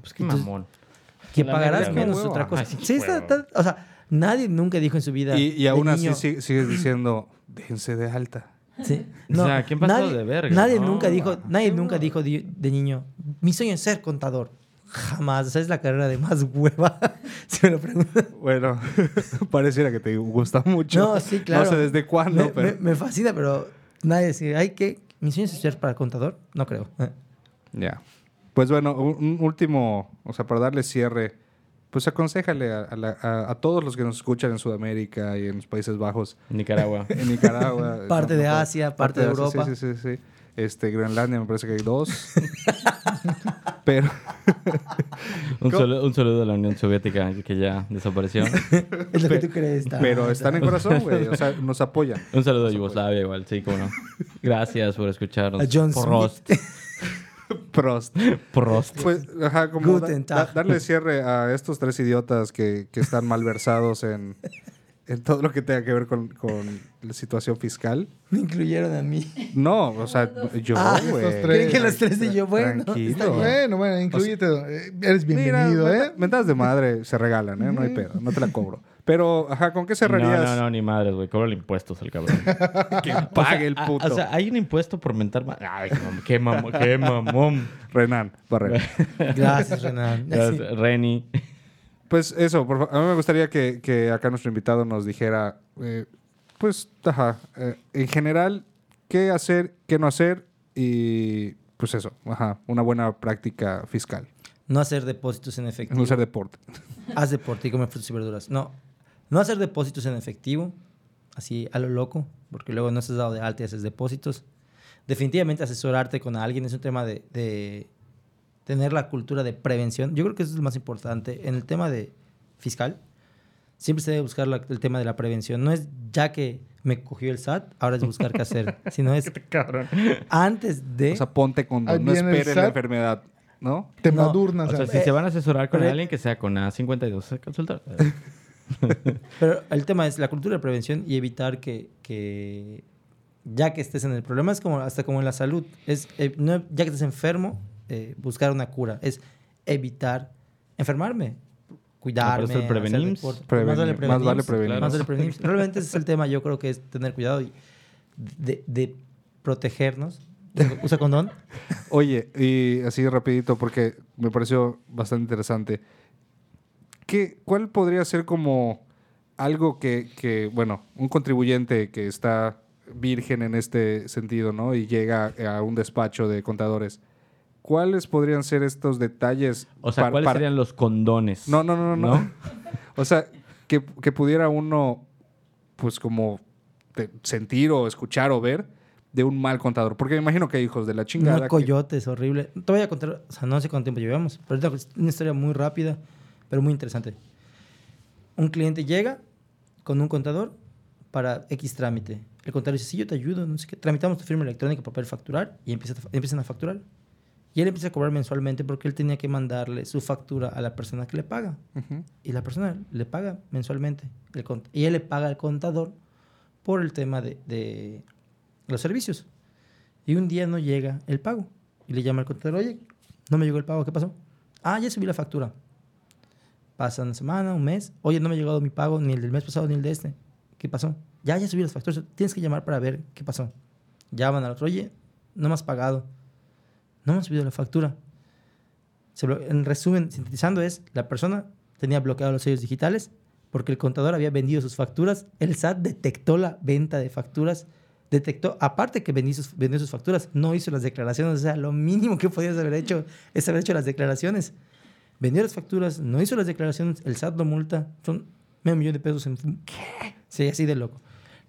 Pues qué Entonces, mamón. Que La pagarás menos huevo. otra cosa. Ay, sí, está- está- o sea, nadie nunca dijo en su vida. Y, y aún así sigues diciendo, déjense de alta. Sí. O sea, ¿quién pasó nadie, de verga, Nadie no? nunca dijo, nadie nunca dijo de, de niño, mi sueño es ser contador. Jamás. Esa es la carrera de más hueva. [laughs] si me lo preguntan. Bueno, [laughs] pareciera que te gusta mucho. No, sí, claro. No sé desde cuándo, me, pero... me- me fascina, pero nadie dice, ay, ¿qué? ¿Mi sueño es ser para contador? No creo. Ya. Pues bueno, un, último, o sea, para darle cierre, pues aconsejale a, a la- a- a todos los que nos escuchan en Sudamérica y en los Países Bajos, Nicaragua. [laughs] en Nicaragua. Parte de Asia, parte de Asia, Europa. Sí, sí, sí, sí. Este, Groenlandia me parece que hay dos. [laughs] Pero, Un, saludo, un saludo a la Unión Soviética que ya desapareció. [laughs] es lo que tú crees. ta- pero están en corazón, güey. O sea, nos apoyan. Un saludo a Yugoslavia igual, sí, como no. Gracias por escucharnos. A John Prost. [laughs] Prost. Prost. Pues, ajá, como da- Guten da- Tag. darle cierre a estos tres idiotas que, que están malversados en, en todo lo que tenga que ver con, con la situación fiscal. Me incluyeron a mí. No, o sea, yo, Ah, güey. ¿Creen que los tres y yo? Bueno, Tranquilo. Bueno, bueno, incluyete. eh, eres bienvenido, Mira, ¿eh? menta- Mentadas de madre se regalan, ¿eh? No hay pedo, no te la cobro. Pero, ajá, ¿con qué No, cerrarías? no, no, ni madres, güey. Cobra impuestos el cabrón. [laughs] Que pague el Ah, puto. O sea, hay un impuesto por mentar ma- Ay, qué mamón. Qué mamón. Renan, Barrera. Gracias, Renan. Gracias, Reni. Pues eso, por a mí me gustaría que, que acá nuestro invitado nos dijera, eh, pues, ajá, eh, en general, qué hacer, qué no hacer y, pues eso, ajá, una buena práctica fiscal. No hacer depósitos en efectivo. No hacer deporte. [laughs] Haz deporte y come frutas y verduras. No. No hacer depósitos en efectivo, así a lo loco, porque luego no estás dado de alta y haces depósitos. Definitivamente asesorarte con alguien es un tema de, de tener la cultura de prevención. Yo creo que eso es lo más importante. En el tema de fiscal, siempre se debe buscar la- el tema de la prevención. No es ya que me cogió el SAT, ahora es buscar qué hacer, [laughs] sino es Cabrón. antes de... O sea, ponte con Ahí no esperen la enfermedad, ¿no? Te No, madurnas. O sea, ¿sabes? si se van a asesorar con alguien, que sea con A52 a consultar. [laughs] Pero el tema es la cultura de prevención y evitar que, que ya que estés en el problema, es como hasta como en la salud, es eh, no, ya que estés enfermo, eh, buscar una cura, es evitar enfermarme, cuidarme, prevenir. deporte. Prevenir, Más vale más prevenir. vale prevenir. Más vale prevenir. Realmente ese es el tema, yo creo que es tener cuidado y de, de protegernos. Usa condón. Oye, y así rapidito, porque me pareció bastante interesante. ¿Qué, ¿Cuál podría ser como algo que, que, bueno, un contribuyente que está virgen en este sentido, ¿no? Y llega a un despacho de contadores. ¿Cuáles podrían ser estos detalles? O sea, para- ¿cuáles para- serían los condones? No, no, no, no. no. [laughs] o sea, que, que pudiera uno, pues como sentir o escuchar o ver de un mal contador. Porque me imagino que hay hijos de la chingada. No que- coyotes, horrible. Te voy a contar, o sea, no sé cuánto tiempo llevamos, pero es una historia muy rápida, pero muy interesante. Un cliente llega con un contador para X trámite. El contador dice, sí, yo te ayudo, no sé qué. Tramitamos tu firma electrónica para poder facturar y a- empiezan a facturar. Y él empieza a cobrar mensualmente porque él tenía que mandarle su factura a la persona que le paga. Y la persona le paga mensualmente. El y él le paga al contador por el tema de, de los servicios. Y un día no llega el pago. Y le llama al contador, oye, no me llegó el pago, ¿qué pasó? Ah, ya subí la factura. Pasa una semana, un mes. Oye, no me ha llegado mi pago, ni el del mes pasado, ni el de este. ¿Qué pasó? Ya, ya subí las facturas. Tienes que llamar para ver qué pasó. llaman al otro, oye, no me has pagado, no me has subido la factura. En resumen, sintetizando es, la persona tenía bloqueados los sellos digitales porque el contador había vendido sus facturas, el SAT detectó la venta de facturas, detectó, aparte que vendió sus, vendió sus facturas, no hizo las declaraciones, o sea, lo mínimo que podías haber hecho es haber hecho las declaraciones. Vendió las facturas, no hizo las declaraciones, el SAT lo multa, son medio millón de pesos en... ¿Qué? Sí, así de loco.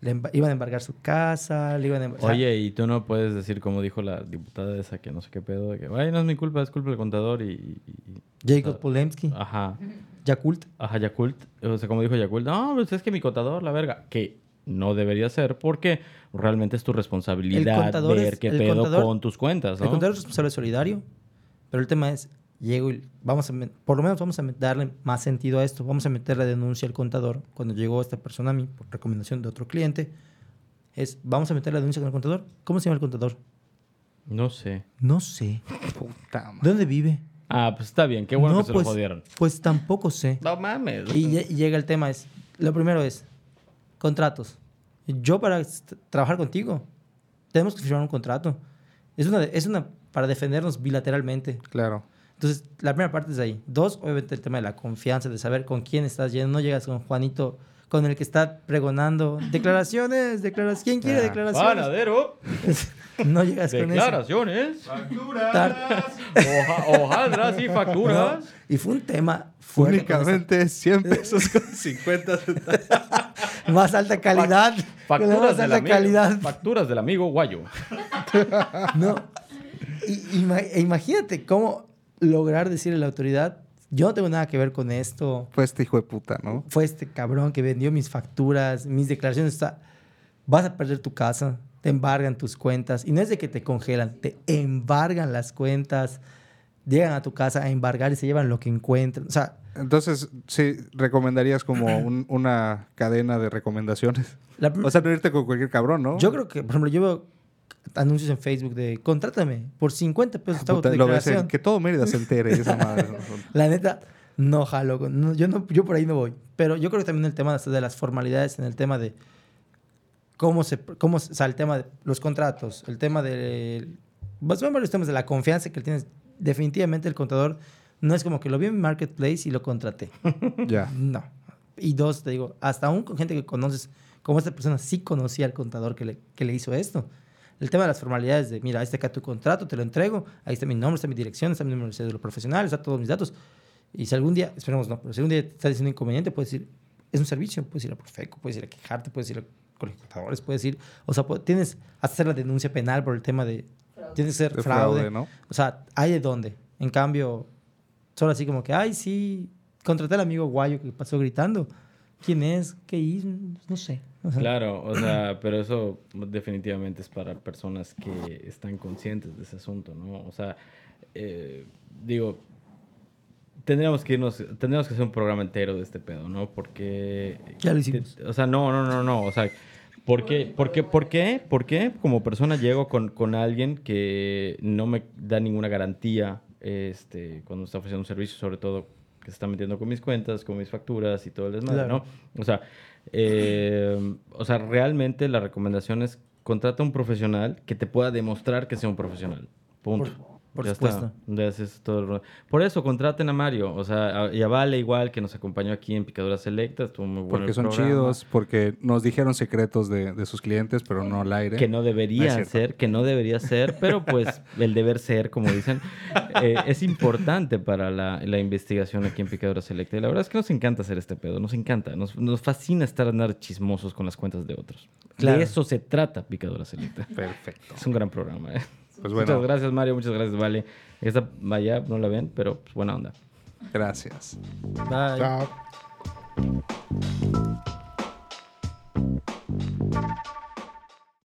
Le iban a embargar su casa, le iban a... em- sea, Oye, y tú no puedes decir, como dijo la diputada esa, que no sé qué pedo, de que, ay, no es mi culpa, es culpa del contador y... y- y- Jacob Polemski, Ajá, Yakult. ajá, Yakult. O sea, como dijo Yakult, no, pues es que mi contador, la verga, que no debería ser porque realmente es tu responsabilidad ver es- qué pedo contador- con tus cuentas, ¿no? El contador es responsable solidario, pero el tema es, llego y vamos a, por lo menos vamos a darle más sentido a esto, vamos a meter la denuncia al contador cuando llegó esta persona a mí por recomendación de otro cliente, es, vamos a meter la denuncia con el contador. ¿Cómo se llama el contador? No sé. No sé. Puta madre. ¿Dónde vive? Ah, pues está bien, qué bueno no, que se pues, lo jodieron. Pues tampoco sé. No mames. Y, y llega el tema es, lo primero es, contratos. Yo para trabajar contigo, tenemos que firmar un contrato. Es una, es una para defendernos bilateralmente. Claro. Entonces, la primera parte es ahí. Dos, obviamente el tema de la confianza, de saber con quién estás yendo. No llegas con Juanito, con el que está pregonando declaraciones, declaraciones. ¿Quién quiere Ah, declaraciones? Panadero, [laughs] No llegas con eso. declaraciones, hoja- hojaldras y facturas. No, Y fue un tema fuerte. Únicamente 100 pesos con 50 centavos. [laughs] Más alta calidad. Facturas más del, alta amigo, calidad. facturas del amigo Guayo. [laughs] No. Y- ima- e imagínate cómo lograr decirle a la autoridad, yo no tengo nada que ver con esto. Fue este hijo de puta, ¿no? Fue este cabrón que vendió mis facturas, mis declaraciones. está- Vas a perder tu casa, te embargan tus cuentas. Y no es de que te congelan, te embargan las cuentas. Llegan a tu casa a embargar y se llevan lo que encuentran. O sea, Entonces, sí, recomendarías como [clears throat] un- una cadena de recomendaciones. la O sea, no irte con cualquier cabrón, ¿no? yo creo que, por ejemplo, yo veo anuncios en Facebook de contrátame por 50 pesos. Puta, lo en- declaración". que todo Mérida se entere esa madre. [laughs] La neta, no jalo. no, yo, no, yo por ahí no voy. Pero yo creo que también el tema de las formalidades, en el tema de cómo se... Cómo, o sea, el tema de los contratos, el tema de... Pues, son varios temas de la confianza que tienes. Definitivamente el contador no es como que lo vi en Marketplace y lo contraté. [laughs] ya. No. Y dos, te digo, hasta aún con gente que conoces, como esta persona sí conocía al contador que le, que le hizo esto. El tema de las formalidades de, mira, ahí está acá tu contrato, te lo entrego, ahí está mi nombre, está mi dirección, está mi número de cédula profesional, está todos mis datos. Y si algún día, esperemos no, pero si algún día te está diciendo inconveniente, puedes decir, es un servicio, puedes ir a Profeco, puedes ir a quejarte, puedes ir a contadores, puedes ir, o sea, tienes hasta hacer la denuncia penal por el tema de, tienes que ser De fraude, fraude, ¿no? o sea, hay de dónde. En cambio, solo así como que, ay, sí, contraté al amigo guayo que pasó gritando. ¿Quién es? ¿Qué hizo? No sé. O sea, Claro, o sea, pero eso definitivamente es para personas que están conscientes de ese asunto, ¿no? O sea, eh, digo, tendríamos que irnos, tendríamos que hacer un programa entero de este pedo, ¿no? Porque... Ya lo hicimos. te- o sea, no, no, no, no, o sea... ¿Por qué? ¿Por qué? ¿Por qué? ¿Por qué como persona llego con, con alguien que no me da ninguna garantía este, cuando está ofreciendo un servicio, sobre todo que se está metiendo con mis cuentas, con mis facturas y todo el desmadre, Claro. ¿no? O sea, eh, o sea, realmente la recomendación es contrata un profesional que te pueda demostrar que sea un profesional. Punto. Por- por Ya supuesto. está. Ya ese es todo el ro- Por eso contraten a Mario. O sea, y a Vale igual que nos acompañó aquí en Picaduras Selectas. Estuvo muy bueno. Porque el son programa. chidos, porque nos dijeron secretos de, de sus clientes, pero no al aire. Que no debería ser, que no debería ser, pero pues [laughs] el deber ser, como dicen, eh, es importante para la, la investigación aquí en Picadura Selecta. Y la verdad es que nos encanta hacer este pedo, nos encanta, nos, nos fascina estar andar chismosos con las cuentas de otros. Claro. De eso se trata Picadura Selecta. Perfecto. Es un gran programa. ¿eh? Pues muchas gracias, Mario. Muchas gracias, Vale. Esta vaya, no la ven, pero pues, buena onda. Gracias. Bye. Chao.